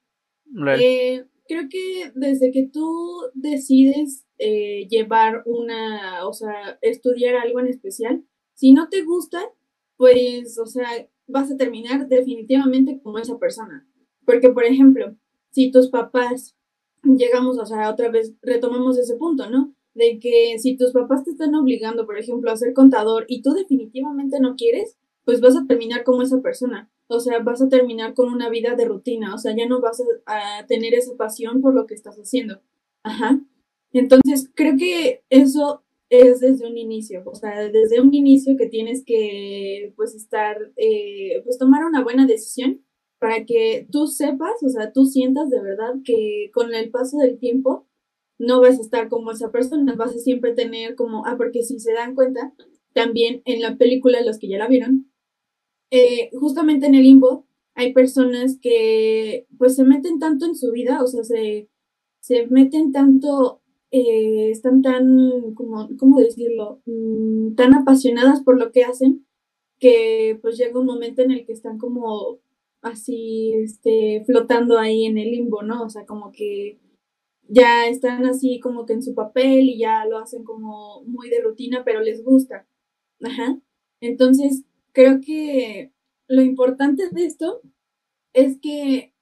Eh, creo que desde que tú decides eh, llevar una, o sea, estudiar algo en especial, si no te gusta, pues, o sea, vas a terminar definitivamente como esa persona. Porque, por ejemplo, si tus papás, llegamos, o sea, otra vez retomamos ese punto, ¿no? De que si tus papás te están obligando, por ejemplo, a ser contador y tú definitivamente no quieres, pues vas a terminar como esa persona. O sea, vas a terminar con una vida de rutina, o sea, ya no vas a, tener esa pasión por lo que estás haciendo. Ajá. Entonces, creo que eso es desde un inicio, o sea, desde un inicio que tienes que, pues, estar, eh, pues, tomar una buena decisión para que tú sepas, o sea, tú sientas de verdad que con el paso del tiempo no vas a estar como esa persona, vas a siempre tener como, ah, porque si se dan cuenta, también en la película, los que ya la vieron, eh, justamente en el limbo hay personas que pues se meten tanto en su vida, o sea, se, se meten tanto, eh, están tan, como, ¿cómo decirlo?, mm, tan apasionadas por lo que hacen, que pues llega un momento en el que están como así, este, flotando ahí en el limbo, ¿no? O sea, como que ya están así como que en su papel y ya lo hacen como muy de rutina, pero les gusta. Ajá. Entonces, creo que lo importante de esto es que,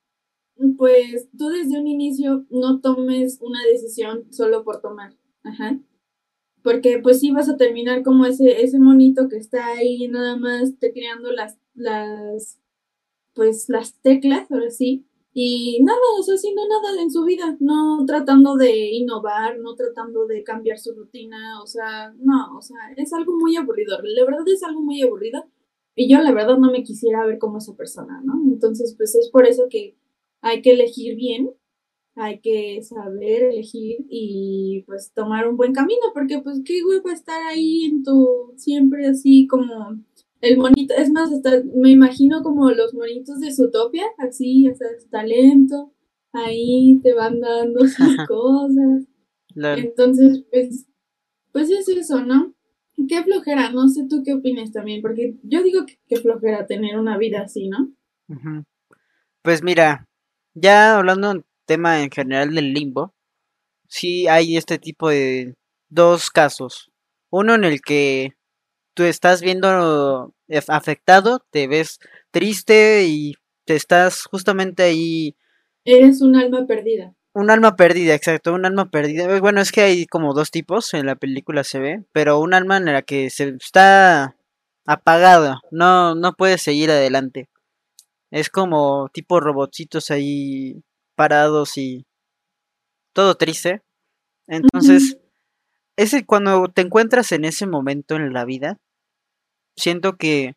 pues, tú desde un inicio no tomes una decisión solo por tomar. Ajá. Porque, pues, sí vas a terminar como ese, ese monito que está ahí nada más tecleando las, las, pues, las teclas, ahora sí, y nada, o sea, haciendo nada en su vida, no tratando de innovar, no tratando de cambiar su rutina, o sea, no, o sea, es algo muy aburrido, la verdad es algo muy aburrido y yo la verdad no me quisiera ver como esa persona, ¿no? Entonces, pues es por eso que hay que elegir bien, hay que saber elegir y pues tomar un buen camino, porque pues qué huevo estar ahí en tu, siempre así como el monito, es más, hasta me imagino como los monitos de Zootopia, así, o sea, su talento, ahí te van dando sus cosas. Entonces, pues, pues es eso, ¿no? Qué flojera, no sé tú qué opinas también, porque yo digo que qué flojera tener una vida así, ¿no? Pues mira, ya hablando en tema en general del limbo, sí hay este tipo de dos casos. Uno en el que tú estás viendo afectado, te ves triste y te estás justamente ahí. Eres un alma perdida. Un alma perdida, exacto, un alma perdida. Bueno, es que hay como dos tipos en la película se ve, pero un alma en la que se está apagada, no, no puede seguir adelante. Es como tipo robotcitos ahí parados y todo triste. Entonces, ese cuando te encuentras en ese momento en la vida, siento que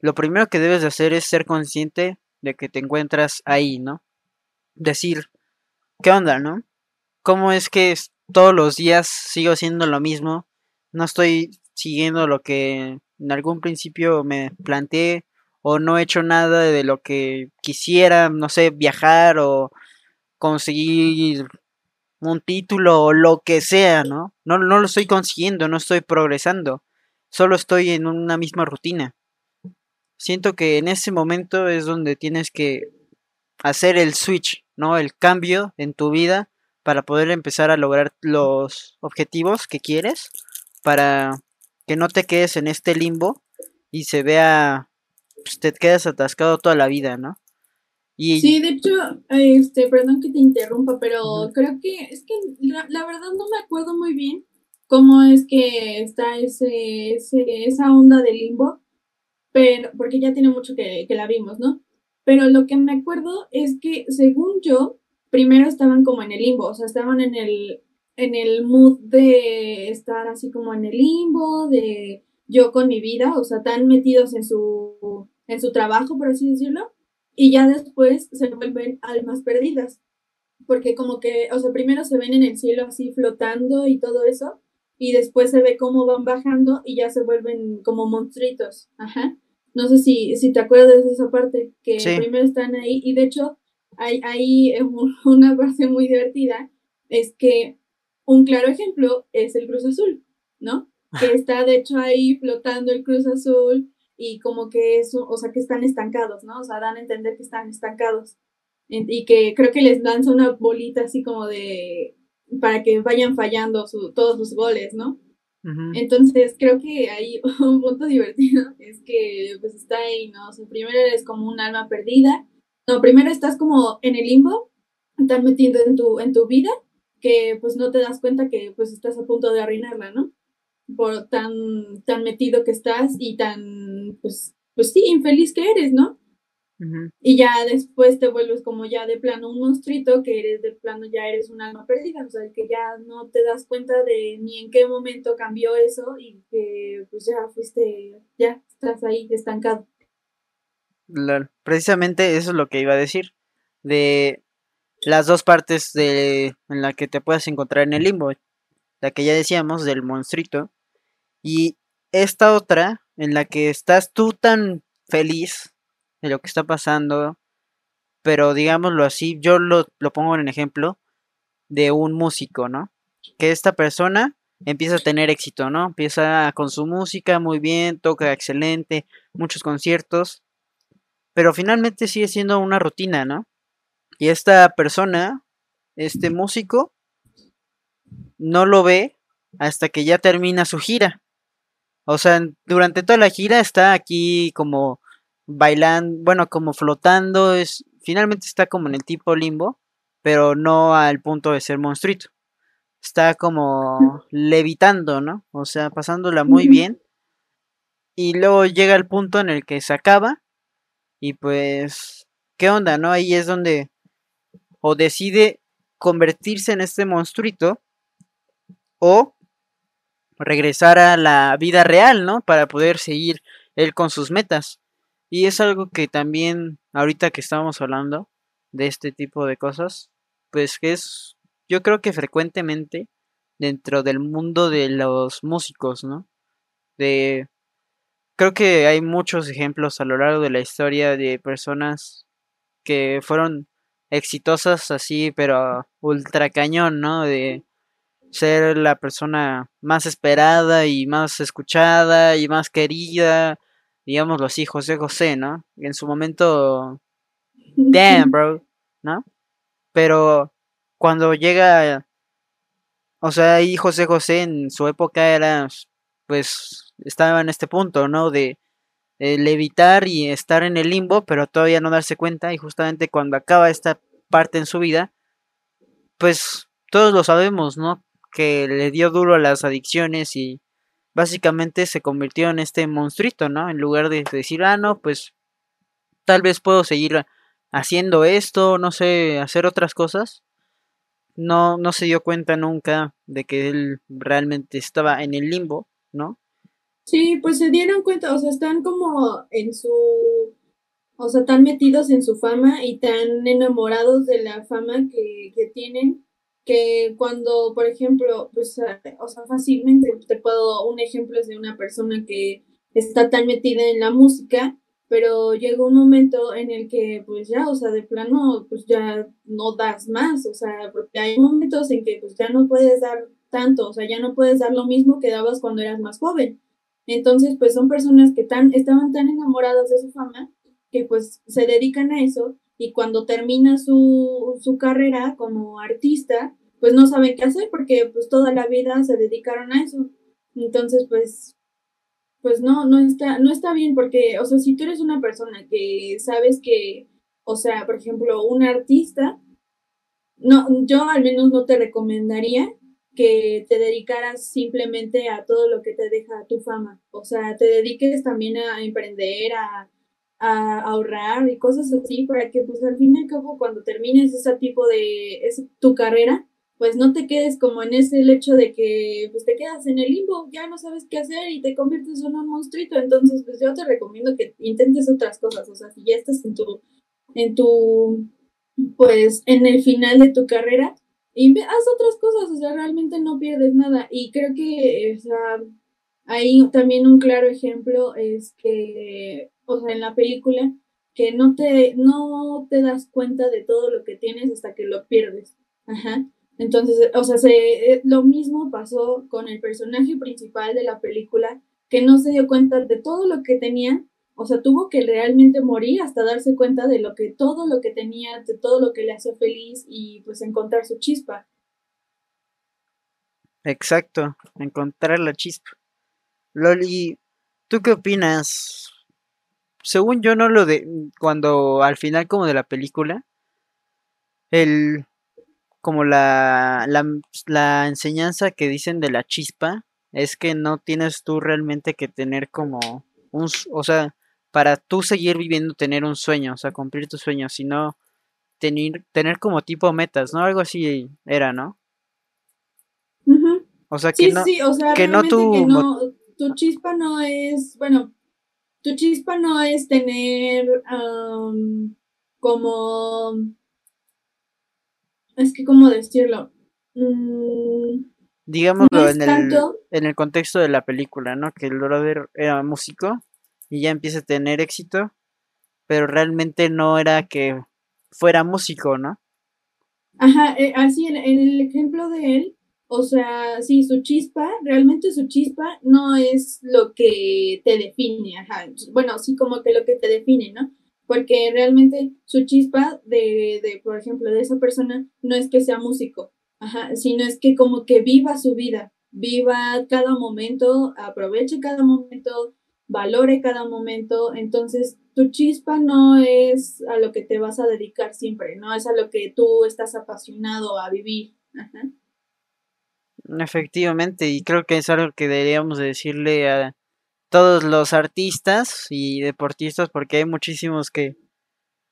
lo primero que debes de hacer es ser consciente de que te encuentras ahí, ¿no? Decir, ¿qué onda, no? ¿Cómo es que todos los días sigo haciendo lo mismo? No estoy siguiendo lo que en algún principio me planteé o no he hecho nada de lo que quisiera, no sé, viajar o conseguir un título o lo que sea, ¿no? No, no lo estoy consiguiendo, no estoy progresando, solo estoy en una misma rutina. Siento que en ese momento es donde tienes que hacer el switch, ¿no? El cambio en tu vida para poder empezar a lograr los objetivos que quieres, para que no te quedes en este limbo y se vea, pues te quedas atascado toda la vida, ¿no? Y... Sí, de hecho, este, perdón que te interrumpa, pero creo que es que la, verdad no me acuerdo muy bien cómo es que está ese, esa onda de limbo, pero porque ya tiene mucho que, que la vimos, ¿no? Pero lo que me acuerdo es que, según yo, primero estaban como en el limbo, o sea, estaban en el, en el mood de estar así como en el limbo, de yo con mi vida, o sea, tan metidos en su, en su trabajo, por así decirlo, y ya después se vuelven almas perdidas, porque como que, o sea, primero se ven en el cielo así flotando y todo eso, y después se ve cómo van bajando y ya se vuelven como monstruitos, ajá. No sé si, si te acuerdas de esa parte, que primero están ahí, y de hecho hay, hay una parte muy divertida, es que un claro ejemplo es el Cruz Azul, ¿no? Que está de hecho ahí flotando el Cruz Azul y como que es, o sea, que están estancados, ¿no? O sea, dan a entender que están estancados. Y que creo que les lanza una bolita así como de, para que vayan fallando todos sus goles, ¿no? Entonces, creo que hay un punto divertido, es que pues está ahí, ¿no? O sea, primero eres como un alma perdida, no, primero estás como en el limbo, estás metiendo en tu, en tu vida, que pues no te das cuenta que pues estás a punto de arruinarla, ¿no? Por tan, tan metido que estás y tan, pues, pues sí, infeliz que eres, ¿no? Y ya después te vuelves como ya de plano un monstruito, que eres de plano ya eres un alma perdida, o sea, que ya no te das cuenta de ni en qué momento cambió eso y que pues ya fuiste, ya estás ahí estancado. Precisamente eso es lo que iba a decir, de las dos partes de, en la que te puedes encontrar en el limbo, la que ya decíamos del monstruito, y esta otra en la que estás tú tan feliz de lo que está pasando, pero digámoslo así, yo lo, lo pongo en ejemplo de un músico, ¿no? Que esta persona empieza a tener éxito, ¿no? Empieza con su música muy bien, toca excelente, muchos conciertos, pero finalmente sigue siendo una rutina, ¿no? Y esta persona, este músico, no lo ve hasta que ya termina su gira. O sea, durante toda la gira está aquí como bailando, bueno, como flotando, es finalmente está como en el tipo limbo, pero no al punto de ser monstruito. Está como levitando, ¿no? O sea, pasándola muy bien. Y luego llega el punto en el que se acaba y pues, ¿qué onda, no? Ahí es donde o decide convertirse en este monstruito o regresar a la vida real, ¿no? Para poder seguir él con sus metas. Y es algo que también, ahorita que estamos hablando de este tipo de cosas, pues que es, yo creo que frecuentemente dentro del mundo de los músicos, ¿no? De, creo que hay muchos ejemplos a lo largo de la historia de personas que fueron exitosas así, pero ultra cañón, ¿no? De ser la persona más esperada y más escuchada y más querida, digámoslo así, José José, ¿no? En su momento, damn, bro, ¿no? Pero cuando llega, o sea, ahí José José en su época era, pues, estaba en este punto, ¿no? De el evitar y estar en el limbo, pero todavía no darse cuenta y justamente cuando acaba esta parte en su vida, pues todos lo sabemos, ¿no? Que le dio duro a las adicciones y básicamente se convirtió en este monstruito, ¿no? En lugar de decir, ah, no, pues tal vez puedo seguir haciendo esto, no sé, hacer otras cosas. No, no se dio cuenta nunca de que él realmente estaba en el limbo, ¿no? Sí, pues se dieron cuenta, o sea, están como en su, o sea, tan metidos en su fama y tan enamorados de la fama que, que tienen, que cuando, por ejemplo, pues, o sea, fácilmente te puedo, un ejemplo es de una persona que está tan metida en la música pero llegó un momento en el que pues ya, o sea, de plano, pues ya no das más, o sea, porque hay momentos en que pues ya no puedes dar tanto, o sea, ya no puedes dar lo mismo que dabas cuando eras más joven. Entonces, pues son personas que tan, estaban tan enamoradas de su fama que pues se dedican a eso y cuando termina su, su carrera como artista, pues no saben qué hacer porque pues toda la vida se dedicaron a eso. Entonces, pues pues no, no está, no está bien porque, o sea, si tú eres una persona que sabes que, o sea, por ejemplo, un artista, no, yo al menos no te recomendaría que te dedicaras simplemente a todo lo que te deja tu fama. O sea, te dediques también a emprender, a, ahorrar y cosas así para que pues al fin y al cabo cuando termines ese tipo de es, tu carrera, pues no te quedes como en ese hecho de que pues te quedas en el limbo, ya no sabes qué hacer y te conviertes en un monstruito. Entonces, pues yo te recomiendo que intentes otras cosas. O sea, si ya estás en tu, en tu, pues en el final de tu carrera, y haz otras cosas, o sea, realmente no pierdes nada. Y creo que, o ahí también un claro ejemplo es que, o sea, en la película, que no te, no te das cuenta de todo lo que tienes hasta que lo pierdes. Ajá. Entonces, o sea, se, eh, lo mismo pasó con el personaje principal de la película, que no se dio cuenta de todo lo que tenía, o sea, tuvo que realmente morir hasta darse cuenta de lo que todo lo que tenía, de todo lo que le hacía feliz y pues encontrar su chispa. Exacto, encontrar la chispa. Loli, ¿tú qué opinas? Según yo no lo de cuando al final como de la película el como la, la, enseñanza que dicen de la chispa es que no tienes tú realmente que tener como un, o sea, para tú seguir viviendo, tener un sueño, o sea, cumplir tus sueños, sino tener, tener como tipo metas, ¿no? Algo así era, ¿no? O sea, que no, o sea, que no tu... Que no, tu chispa no es, bueno, tu chispa no es tener como es que, ¿cómo decirlo? Mm, Digámoslo en, el, en el contexto de la película, ¿no? Que el brother era músico y ya empieza a tener éxito, pero realmente no era que fuera músico, ¿no? Ajá, eh, así en, en, el ejemplo de él, o sea, sí, su chispa, realmente su chispa no es lo que te define, ajá, bueno, sí como que lo que te define, ¿no? porque realmente su chispa de, de, por ejemplo, de esa persona no es que sea músico, ajá, sino es que como que viva su vida, viva cada momento, aproveche cada momento, valore cada momento, entonces tu chispa no es a lo que te vas a dedicar siempre, no es a lo que tú estás apasionado a vivir. Ajá. Efectivamente, y creo que es algo que deberíamos decirle a, todos los artistas y deportistas, porque hay muchísimos que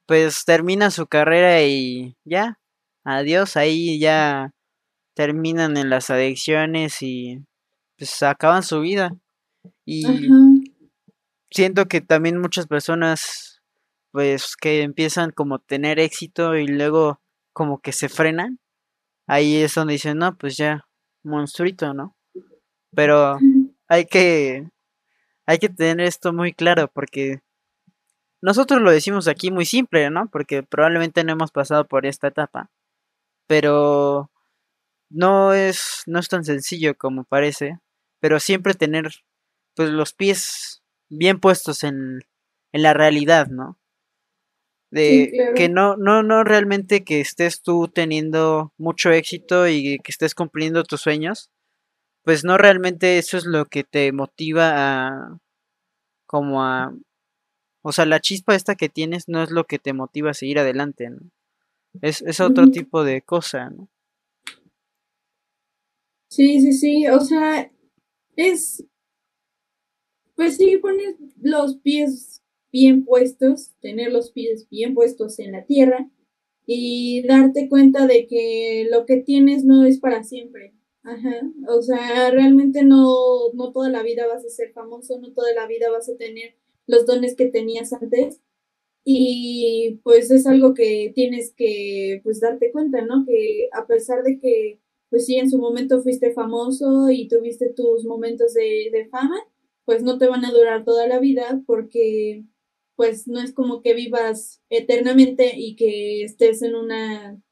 pues terminan su carrera y ya, adiós, ahí ya terminan en las adicciones y pues acaban su vida. Y siento que también muchas personas pues que empiezan como a tener éxito y luego como que se frenan, ahí es donde dicen, no, pues ya, monstruito, ¿no? Pero hay que hay que tener esto muy claro porque nosotros lo decimos aquí muy simple, ¿no? Porque probablemente no hemos pasado por esta etapa. Pero no es, no es tan sencillo como parece. Pero siempre tener pues los pies bien puestos en, en la realidad, ¿no? De que no, no, no realmente que estés tú teniendo mucho éxito y que estés cumpliendo tus sueños, pues no realmente eso es lo que te motiva a como a o sea, la chispa esta que tienes no es lo que te motiva a seguir adelante, ¿no? Es, es otro tipo de cosa, ¿no? Sí, sí, sí, o sea, es, pues sí, poner los pies bien puestos, tener los pies bien puestos en la tierra y darte cuenta de que lo que tienes no es para siempre. Ajá, o sea, realmente no, no toda la vida vas a ser famoso, no toda la vida vas a tener los dones que tenías antes. Y pues es algo que tienes que pues darte cuenta, ¿no? Que a pesar de que pues sí, en su momento fuiste famoso y tuviste tus momentos de, de fama, pues no te van a durar toda la vida porque pues no es como que vivas eternamente y que estés en una,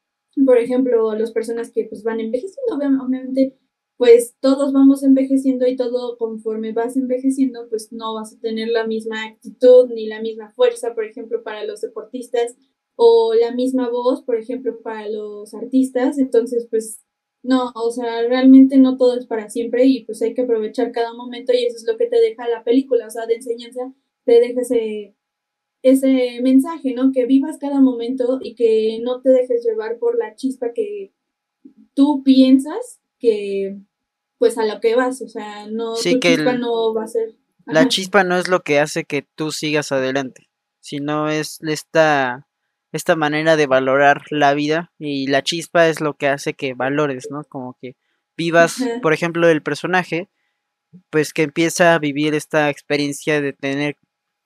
por ejemplo, las personas que pues van envejeciendo, obviamente, pues todos vamos envejeciendo y todo conforme vas envejeciendo, pues no vas a tener la misma actitud ni la misma fuerza, por ejemplo, para los deportistas o la misma voz, por ejemplo, para los artistas. Entonces, pues no, o sea, realmente no todo es para siempre y pues hay que aprovechar cada momento y eso es lo que te deja la película, o sea, de enseñanza, te deja ese, ese mensaje, ¿no? Que vivas cada momento y que no te dejes llevar por la chispa que tú piensas que, pues a lo que vas, o sea, no, tu chispa no va a ser. La chispa no es lo que hace que tú sigas adelante, sino es esta esta manera de valorar la vida y la chispa es lo que hace que valores, ¿no? Como que vivas, por ejemplo, el personaje, pues que empieza a vivir esta experiencia de tener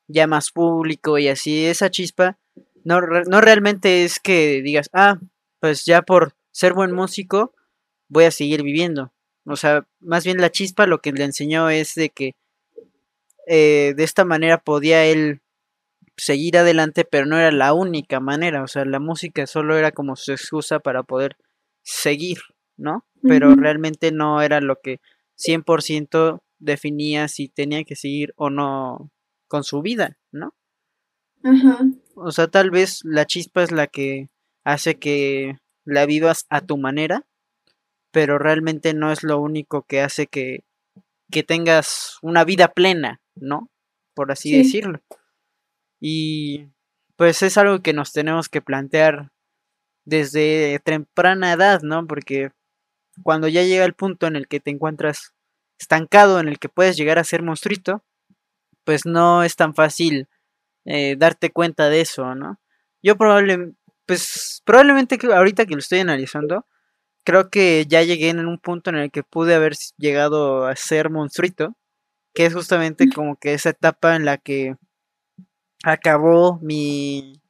ya más público y así, esa chispa, no, no realmente es que digas, ah, pues ya por ser buen músico voy a seguir viviendo. O sea, más bien la chispa lo que le enseñó es de que eh, de esta manera podía él seguir adelante, pero no era la única manera, o sea, la música solo era como su excusa para poder seguir, ¿no? Pero realmente no era lo que 100% definía si tenía que seguir o no con su vida, ¿no? Ajá. O sea, tal vez la chispa es la que hace que la vivas a tu manera, pero realmente no es lo único que hace que, que tengas una vida plena, ¿no? Por así decirlo. Y pues es algo que nos tenemos que plantear desde temprana edad, ¿no? Porque cuando ya llega el punto en el que te encuentras estancado, en el que puedes llegar a ser monstruito, pues no es tan fácil eh, darte cuenta de eso, ¿no? Yo probablemente, pues probablemente ahorita que lo estoy analizando, creo que ya llegué en un punto en el que pude haber llegado a ser monstruito, que es justamente como que esa etapa en la que acabó mi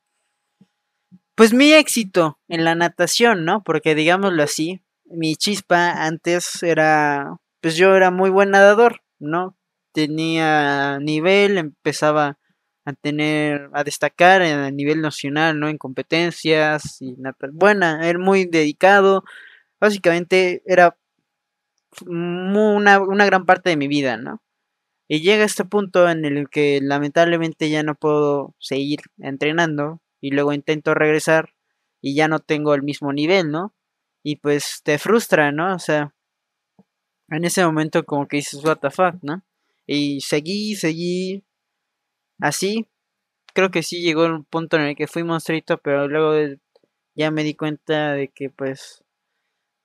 pues mi éxito en la natación, ¿no? Porque digámoslo así, mi chispa antes era pues yo era muy buen nadador, ¿no? Tenía nivel, empezaba a tener a destacar a nivel nacional, ¿no? En competencias y buena, era muy dedicado. Básicamente era una, una gran parte de mi vida, ¿no? Y llega este punto en el que lamentablemente ya no puedo seguir entrenando y luego intento regresar y ya no tengo el mismo nivel, ¿no? Y pues te frustra, ¿no? O sea, en ese momento como que dices, what the fuck, ¿no? Y seguí, seguí así. Creo que sí llegó un punto en el que fui monstruito, pero luego ya me di cuenta de que pues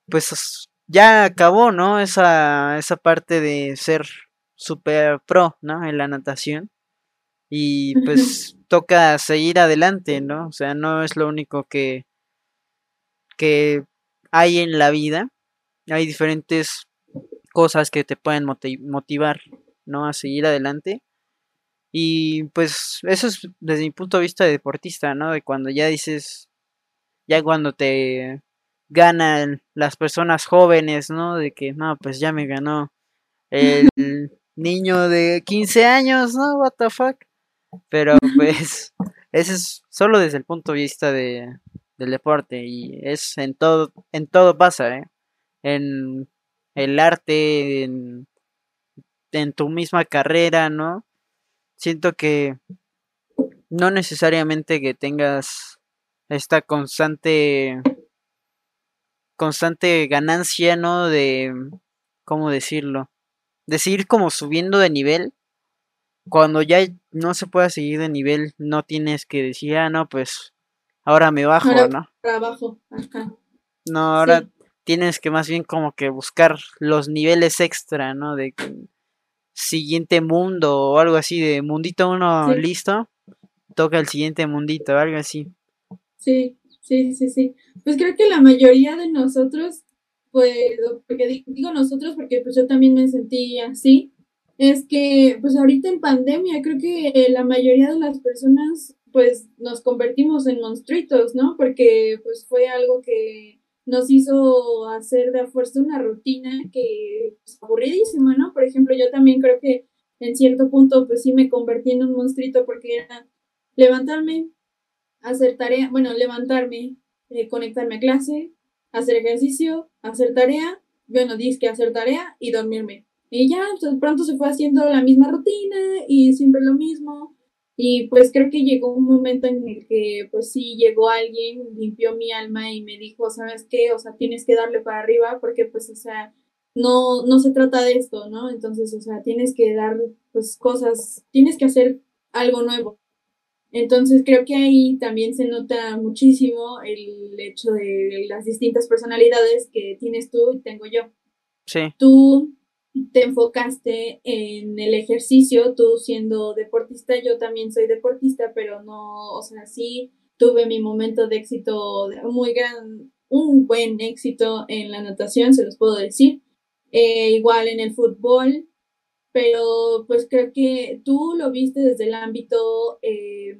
pues ya acabó, ¿no? Esa esa parte de ser super pro, ¿no? En la natación. Y pues toca seguir adelante, ¿no? O sea, no es lo único que, que hay en la vida. Hay diferentes cosas que te pueden motivar, ¿no? A seguir adelante. Y pues eso es desde mi punto de vista de deportista, ¿no? De cuando ya dices, ya cuando te ganan las personas jóvenes, ¿no? De que, no, pues ya me ganó el niño de 15 años, ¿no? What the fuck. Pero pues, ese es solo desde el punto de vista de, del deporte y es en todo, en todo pasa, ¿eh? En el arte, en, en tu misma carrera, ¿no? Siento que no necesariamente que tengas esta constante constante ganancia, ¿no? De, ¿cómo decirlo? de seguir como subiendo de nivel. Cuando ya no se pueda seguir de nivel, no tienes que decir, ah, no, pues ahora me bajo, ¿no? Abajo. No, ahora tienes que más bien como que buscar los niveles extra, ¿no? De siguiente mundo o algo así, de mundito uno listo, toca el siguiente mundito, algo así. Sí, sí, sí, sí. Pues creo que la mayoría de nosotros, pues, porque digo nosotros porque pues yo también me sentí así, es que pues ahorita en pandemia creo que la mayoría de las personas pues nos convertimos en monstruitos, ¿no? Porque pues fue algo que nos hizo hacer de fuerza una rutina que es aburridísima, ¿no? Por ejemplo, yo también creo que en cierto punto pues sí me convertí en un monstruito porque era levantarme, hacer tarea, bueno, levantarme, eh, conectarme a clase, hacer ejercicio, hacer tarea, bueno, disque hacer tarea y dormirme. Y ya, pues, pronto se fue haciendo la misma rutina y siempre lo mismo. Y pues creo que llegó un momento en el que pues sí llegó alguien, limpió mi alma y me dijo, ¿sabes qué? O sea, tienes que darle para arriba porque pues, o sea, no, no se trata de esto, ¿no? Entonces, o sea, tienes que dar pues cosas, tienes que hacer algo nuevo. Entonces creo que ahí también se nota muchísimo el hecho de las distintas personalidades que tienes tú y tengo yo. Sí. Tú te enfocaste en el ejercicio, tú siendo deportista, yo también soy deportista, pero no, o sea, sí tuve mi momento de éxito muy gran, un buen éxito en la natación, se los puedo decir, eh, igual en el fútbol, pero pues creo que tú lo viste desde el ámbito eh,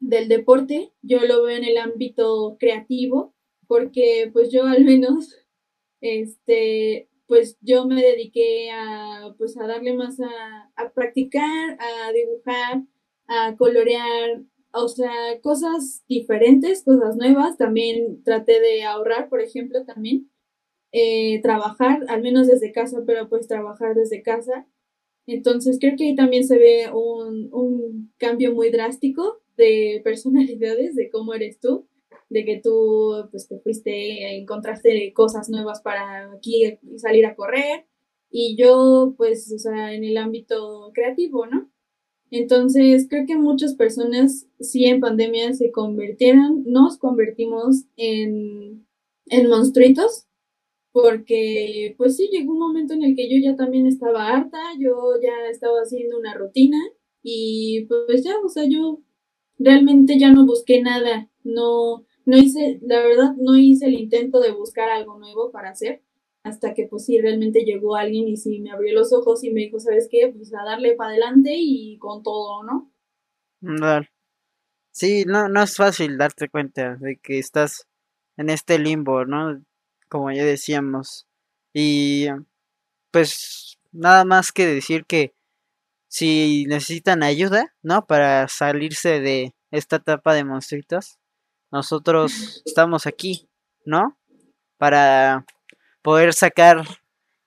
del deporte, yo lo veo en el ámbito creativo, porque pues yo al menos, este, pues yo me dediqué a, pues a darle más a, a practicar, a dibujar, a colorear, o sea, cosas diferentes, cosas nuevas. También traté de ahorrar, por ejemplo, también. Eh, trabajar, al menos desde casa, pero pues trabajar desde casa. Entonces creo que ahí también se ve un, un cambio muy drástico de personalidades, de cómo eres tú de que tú pues te fuiste, encontraste cosas nuevas para aquí salir a correr y yo pues, o sea, en el ámbito creativo, ¿no? Entonces, creo que muchas personas sí en pandemia se convirtieron, nos convertimos en, en monstruitos, porque pues sí, llegó un momento en el que yo ya también estaba harta, yo ya estaba haciendo una rutina y pues ya, o sea, yo realmente ya no busqué nada, no, no hice, la verdad, no hice el intento de buscar algo nuevo para hacer, hasta que pues sí, realmente llegó alguien y sí me abrió los ojos y me dijo, ¿sabes qué? Pues a darle para adelante y con todo, ¿no? Sí, no, no es fácil darte cuenta de que estás en este limbo, ¿no? Como ya decíamos. Y pues nada más que decir que si necesitan ayuda, ¿no? Para salirse de esta etapa de monstruitos, nosotros estamos aquí, ¿no? Para poder sacar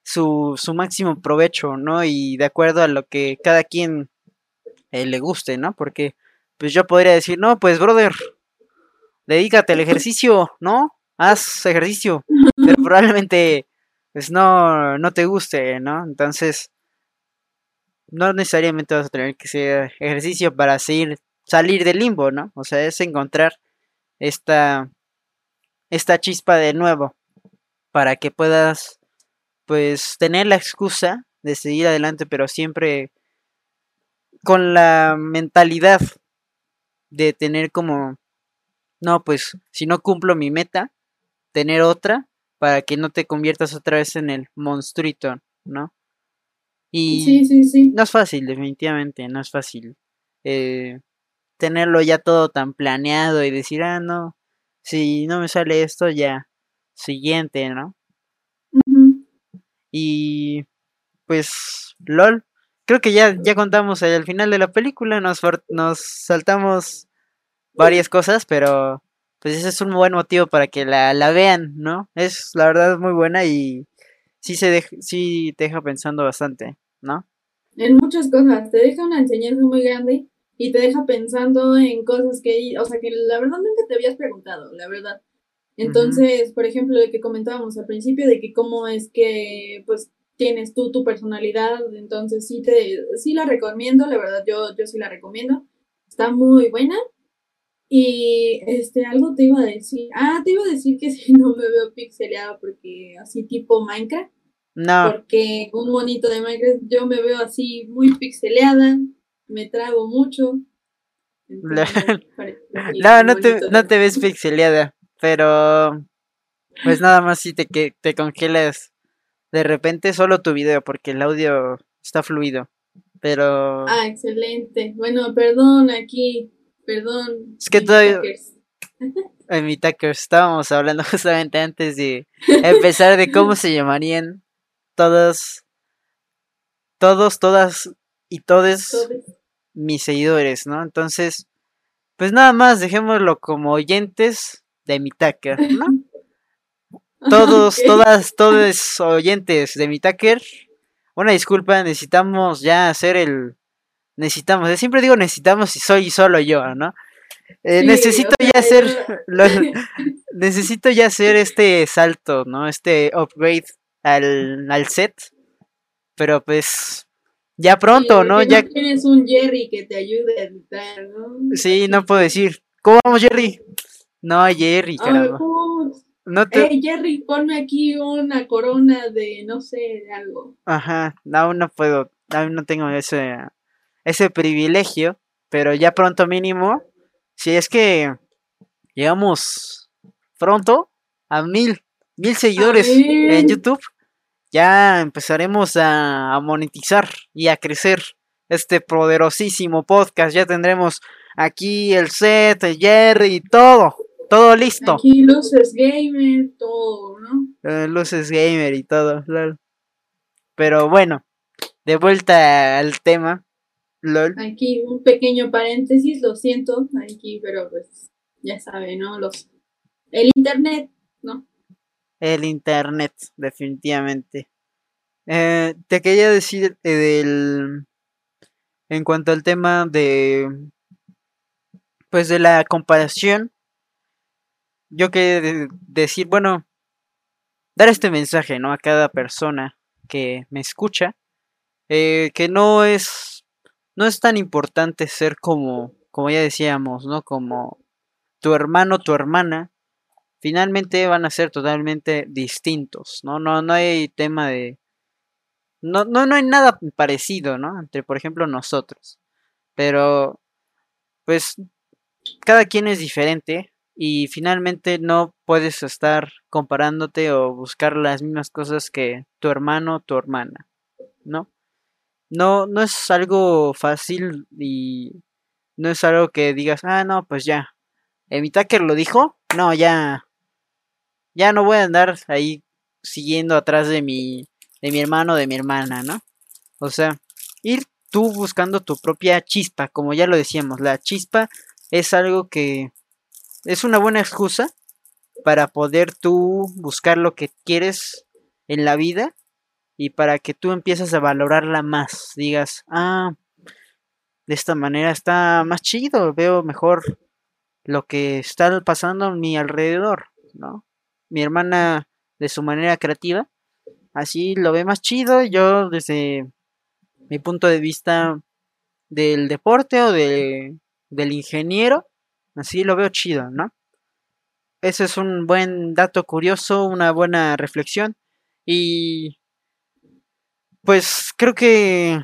su, su máximo provecho, ¿no? Y de acuerdo a lo que cada quien eh, le guste, ¿no? Porque pues yo podría decir, no, pues brother, dedícate al ejercicio, ¿no? Haz ejercicio, pero probablemente pues no, no te guste, ¿no? Entonces, no necesariamente vas a tener que hacer ejercicio para seguir, salir del limbo, ¿no? O sea, es encontrar esta, esta chispa de nuevo para que puedas pues tener la excusa de seguir adelante pero siempre con la mentalidad de tener como no pues si no cumplo mi meta tener otra para que no te conviertas otra vez en el monstruito no y sí, sí, sí. no es fácil definitivamente no es fácil eh, tenerlo ya todo tan planeado y decir, ah, no, si no me sale esto, ya, siguiente, ¿no? Y pues, lol, creo que ya, ya contamos al final de la película, nos, nos saltamos varias cosas, pero pues ese es un buen motivo para que la, la vean, ¿no? Es la verdad muy buena y sí se deja, sí te deja pensando bastante, ¿no? En muchas cosas, te deja una enseñanza muy grande y te deja pensando en cosas que, o sea, que la verdad nunca te habías preguntado, la verdad. Entonces, por ejemplo, de que comentábamos al principio, de que cómo es que, pues, tienes tú tu personalidad, entonces sí te, sí la recomiendo, la verdad, yo, yo sí la recomiendo. Está muy buena. Y este, algo te iba a decir. Ah, te iba a decir que si no me veo pixeleada porque así tipo Minecraft. No. Porque un monito de Minecraft yo me veo así muy pixeleada, me trago mucho. no, no te, no te ves pixeleada, pero pues nada más si te, que, te congelas de repente solo tu video porque el audio está fluido. Pero. Ah, excelente. Bueno, perdón aquí. Perdón. Es que todavía. En mi Tuckers estábamos hablando justamente antes de empezar de cómo se llamarían todos. Todos, todas y todos mis seguidores, ¿no? Entonces, pues nada más dejémoslo como oyentes de mi Tucker, ¿no? Todos, todas, todos oyentes de mi Tucker una disculpa, necesitamos ya hacer el... Necesitamos, siempre digo necesitamos y soy solo yo, ¿no? Eh, necesito ya hacer... necesito ya hacer este salto, ¿no? Este upgrade al, al set. Pero pues... Ya pronto, ¿no? Ya tienes un Jerry que te ayude a editar, ¿no? Sí, no puedo decir. ¿Cómo vamos, Jerry? No, Jerry, caramba. No te... Jerry, ponme aquí una corona de, no sé, de algo. Ajá, aún no puedo, aún no tengo ese, ese privilegio, pero ya pronto mínimo, si es que llegamos pronto a mil, mil seguidores en YouTube, ya empezaremos a, a monetizar y a crecer este poderosísimo podcast. Ya tendremos aquí el set, el Jerry y todo. Todo listo. Aquí luces gamer, todo, ¿no? Eh, luces gamer y todo, lol. Pero bueno, de vuelta al tema, lol. Aquí un pequeño paréntesis, lo siento, aquí, pero pues ya sabe, ¿no? Los el internet, ¿no? El internet, definitivamente. Eh, te quería decir eh, del en cuanto al tema de pues de la comparación yo quería decir, bueno, dar este mensaje, ¿no? A cada persona que me escucha, eh, que no es, no es tan importante ser como, como ya decíamos, ¿no? Como tu hermano, tu hermana, finalmente van a ser totalmente distintos, ¿no? No, no hay tema de... No, no, no hay nada parecido, ¿no? Entre, por ejemplo, nosotros. Pero, pues, cada quien es diferente y finalmente no puedes estar comparándote o buscar las mismas cosas que tu hermano o tu hermana, ¿no? No, no es algo fácil y no es algo que digas, ah, no, pues ya. mi Tucker lo dijo, no, ya, ya no voy a andar ahí siguiendo atrás de mi, de mi hermano de mi hermana, ¿no? O sea, ir tú buscando tu propia chispa, como ya lo decíamos, la chispa es algo que es una buena excusa para poder tú buscar lo que quieres en la vida y para que tú empieces a valorarla más. Digas, ah, de esta manera está más chido, veo mejor lo que está pasando a mi alrededor, ¿no? Mi hermana de su manera creativa, así lo ve más chido, yo desde mi punto de vista del deporte o de, del ingeniero, Así lo veo chido, ¿no? Ese es un buen dato curioso, una buena reflexión. Y pues creo que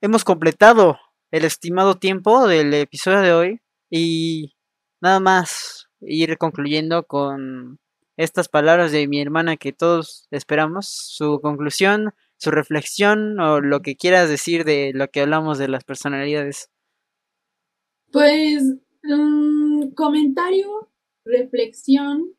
hemos completado el estimado tiempo del episodio de hoy. Y nada más ir concluyendo con estas palabras de mi hermana que todos esperamos. Su conclusión, su reflexión o lo que quieras decir de lo que hablamos de las personalidades. Pues un comentario, reflexión,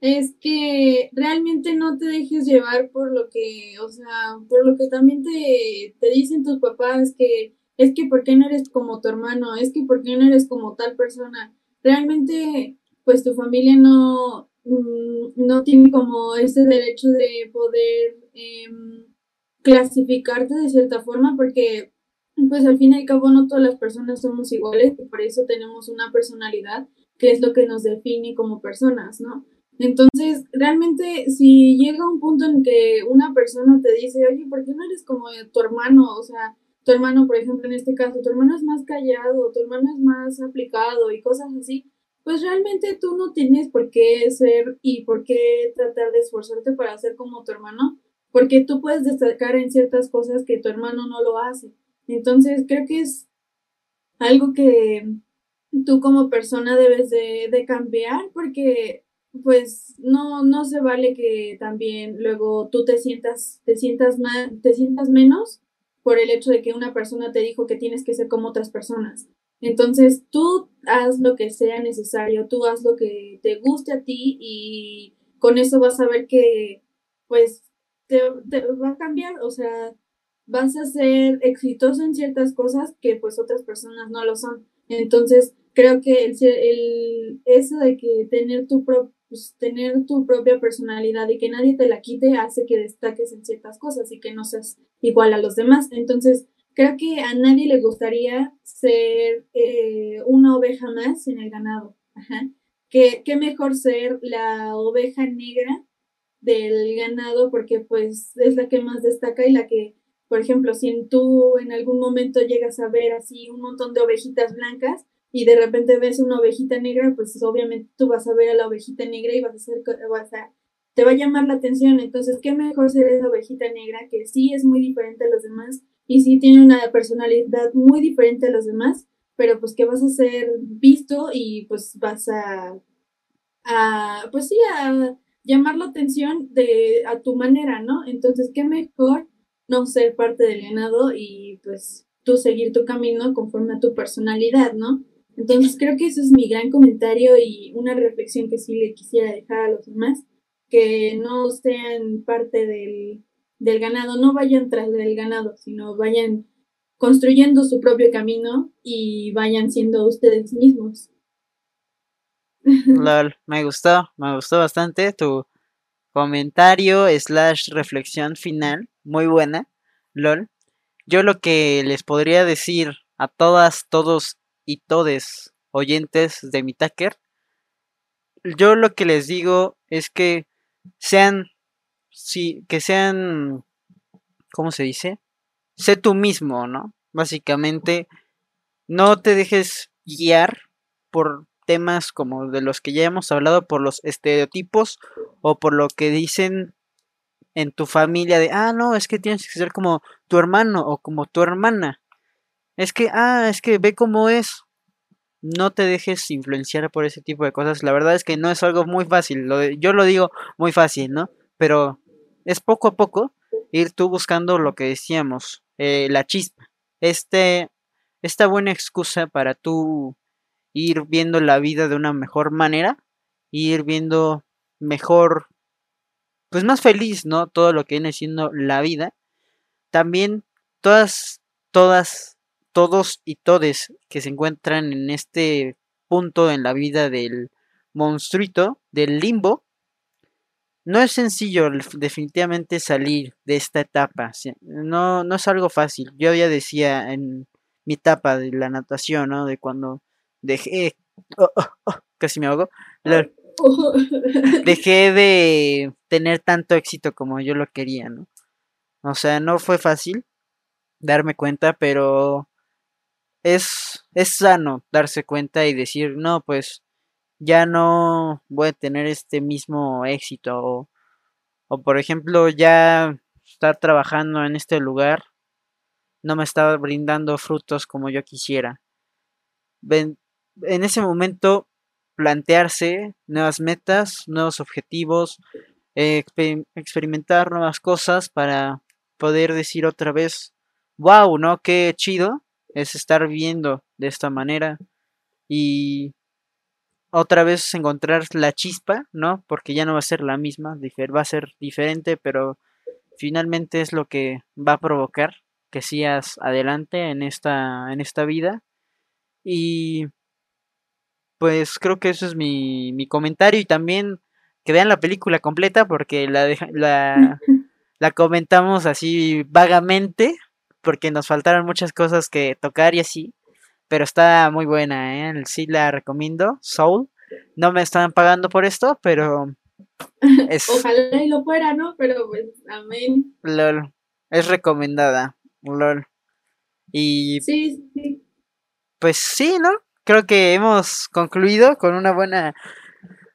es que realmente no te dejes llevar por lo que, o sea, por lo que también te, te dicen tus papás, que es que por qué no eres como tu hermano, es que por qué no eres como tal persona. Realmente, pues tu familia no, mm, no tiene como ese derecho de poder em, clasificarte de cierta forma, porque pues al fin y al cabo no todas las personas somos iguales y por eso tenemos una personalidad que es lo que nos define como personas, ¿no? Entonces, realmente, si llega un punto en que una persona te dice, oye, ¿por qué no eres como tu hermano? O sea, tu hermano, por ejemplo, en este caso, tu hermano es más callado, tu hermano es más aplicado y cosas así, pues realmente tú no tienes por qué ser y por qué tratar de esforzarte para ser como tu hermano, porque tú puedes destacar en ciertas cosas que tu hermano no lo hace. Entonces, creo que es algo que tú como persona debes de, de cambiar porque pues no, no se vale que también luego tú te sientas, te sientas más, te sientas menos por el hecho de que una persona te dijo que tienes que ser como otras personas. Entonces, tú haz lo que sea necesario, tú haz lo que te guste a ti y con eso vas a ver que, pues, te, va a cambiar, o sea, vas a ser exitoso en ciertas cosas que pues otras personas no lo son. Entonces, creo que el, eso de que tener tu propio pues, tener tu propia personalidad y que nadie te la quite hace que destaques en ciertas cosas y que no seas igual a los demás. Entonces, creo que a nadie le gustaría ser eh, una oveja más en el ganado. Ajá. ¿Qué, mejor ser la oveja negra del ganado porque pues es la que más destaca y la que, por ejemplo, si tú en algún momento llegas a ver así un montón de ovejitas blancas, y de repente ves una ovejita negra, pues obviamente tú vas a ver a la ovejita negra y vas a ser, vas a, te va a llamar la atención. Entonces, qué mejor ser esa ovejita negra que sí es muy diferente a los demás y sí tiene una personalidad muy diferente a los demás, pero pues que vas a ser visto y pues vas a, a pues sí, a llamar la atención de a tu manera, ¿no? Entonces, qué mejor no ser parte del ganado y pues tú seguir tu camino conforme a tu personalidad, ¿no? Entonces creo que eso es mi gran comentario y una reflexión que sí le quisiera dejar a los demás, que no sean parte del, del ganado, no vayan tras del ganado, sino vayan construyendo su propio camino y vayan siendo ustedes mismos. Lol, me gustó, me gustó bastante tu comentario slash reflexión final, muy buena, lol. Yo lo que les podría decir a todas, todos y todes oyentes de mi Taker, yo lo que les digo es que sean, sí, que sean, ¿cómo se dice? Sé tú mismo, ¿no? Básicamente, no te dejes guiar por temas como de los que ya hemos hablado, por los estereotipos o por lo que dicen en tu familia de, ah, no, es que tienes que ser como tu hermano o como tu hermana. Es que, ah, es que ve cómo es. No te dejes influenciar por ese tipo de cosas. La verdad es que no es algo muy fácil. yo lo digo muy fácil, ¿no? Pero es poco a poco ir tú buscando lo que decíamos, eh, la chispa. Este, esta buena excusa para tú ir viendo la vida de una mejor manera, ir viendo mejor, pues más feliz, ¿no? Todo lo que viene siendo la vida. También todas, todas todos y todes que se encuentran en este punto en la vida del monstruito, del limbo, no es sencillo definitivamente salir de esta etapa. No, no es algo fácil. Yo ya decía en mi etapa de la natación, ¿no? De cuando dejé... Oh, oh, oh, casi me ahogo. Dejé de tener tanto éxito como yo lo quería, ¿no? O sea, no fue fácil darme cuenta, pero es, es sano darse cuenta y decir, no, pues ya no voy a tener este mismo éxito o, o por ejemplo ya estar trabajando en este lugar no me estaba brindando frutos como yo quisiera. En ese momento plantearse nuevas metas, nuevos objetivos, experimentar nuevas cosas para poder decir otra vez, wow, ¿no? Qué chido es estar viendo de esta manera y otra vez encontrar la chispa, ¿no? Porque ya no va a ser la misma, va a ser diferente, pero finalmente es lo que va a provocar que sigas adelante en esta, en esta vida. Y pues creo que eso es mi, mi comentario y también que vean la película completa porque la, la, la comentamos así vagamente, porque nos faltaron muchas cosas que tocar y así. Pero está muy buena, ¿eh? Sí la recomiendo. Soul. No me están pagando por esto, pero. Es... Ojalá y lo fuera, ¿no? Pero pues, amén. LOL. Es recomendada. LOL. Y Sí, sí. pues sí, ¿no? Creo que hemos concluido con una buena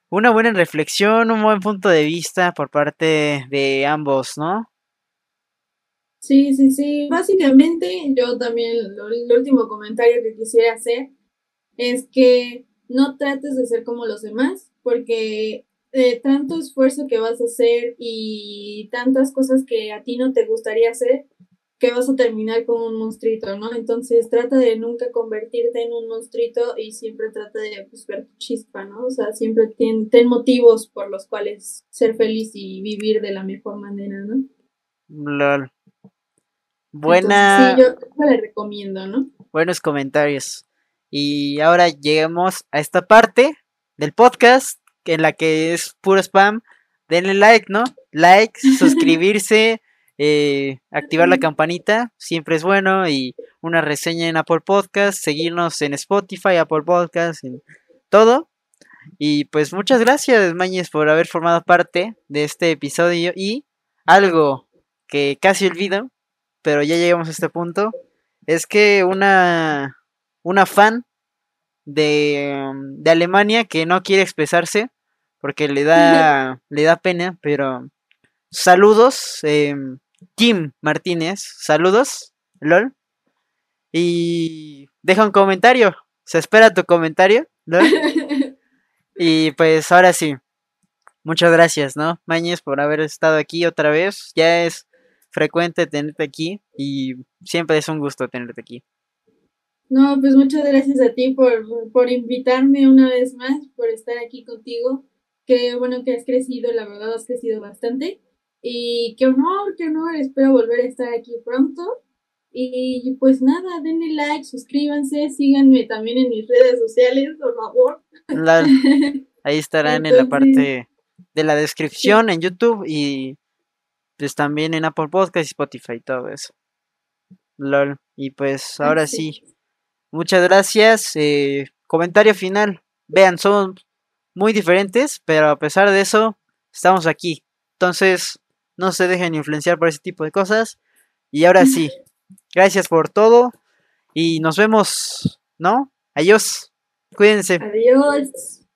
una buena reflexión, un buen punto de vista por parte de ambos, ¿no? Sí, sí, sí. Básicamente, yo también, lo, el último comentario que quisiera hacer es que no trates de ser como los demás, porque eh, tanto esfuerzo que vas a hacer y tantas cosas que a ti no te gustaría hacer, que vas a terminar como un monstruito, ¿no? Entonces trata de nunca convertirte en un monstruito y siempre trata de pues, ver tu chispa, ¿no? O sea, siempre ten, motivos por los cuales ser feliz y vivir de la mejor manera, ¿no? Lol. Buena, Entonces, sí, yo, recomiendo, ¿no? buenos comentarios. Y ahora llegamos a esta parte del podcast en la que es puro spam. Denle like, ¿no? Like, suscribirse, eh, activar la campanita, siempre es bueno. Y una reseña en Apple Podcast, seguirnos en Spotify, Apple Podcast, en todo. Y pues muchas gracias, Mañez, por haber formado parte de este episodio. Y algo que casi olvido, pero ya llegamos a este punto, es que una, una fan de, de Alemania que no quiere expresarse porque le da, le da pena, pero saludos, em, Kim Martínez, saludos, LOL, y deja un comentario, se espera tu comentario, LOL, y pues ahora sí, muchas gracias, ¿no? Mañez por haber estado aquí otra vez, ya es frecuente tenerte aquí y siempre es un gusto tenerte aquí. No, pues muchas gracias a ti por, por invitarme una vez más, por estar aquí contigo. Qué bueno que has crecido, la verdad has crecido bastante. Y qué honor, qué honor, espero volver a estar aquí pronto. Y pues nada, denle like, suscríbanse, síganme también en mis redes sociales, por favor. Ahí estarán en la parte de la descripción en YouTube y pues también en Apple Podcast y Spotify y todo eso. LOL. Y pues ahora sí, muchas gracias. eh, comentario final. Vean, son muy diferentes, pero a pesar de eso, estamos aquí. Entonces, no se dejen influenciar por ese tipo de cosas. Y ahora sí, gracias por todo y nos vemos, ¿no? Adiós. Cuídense. Adiós.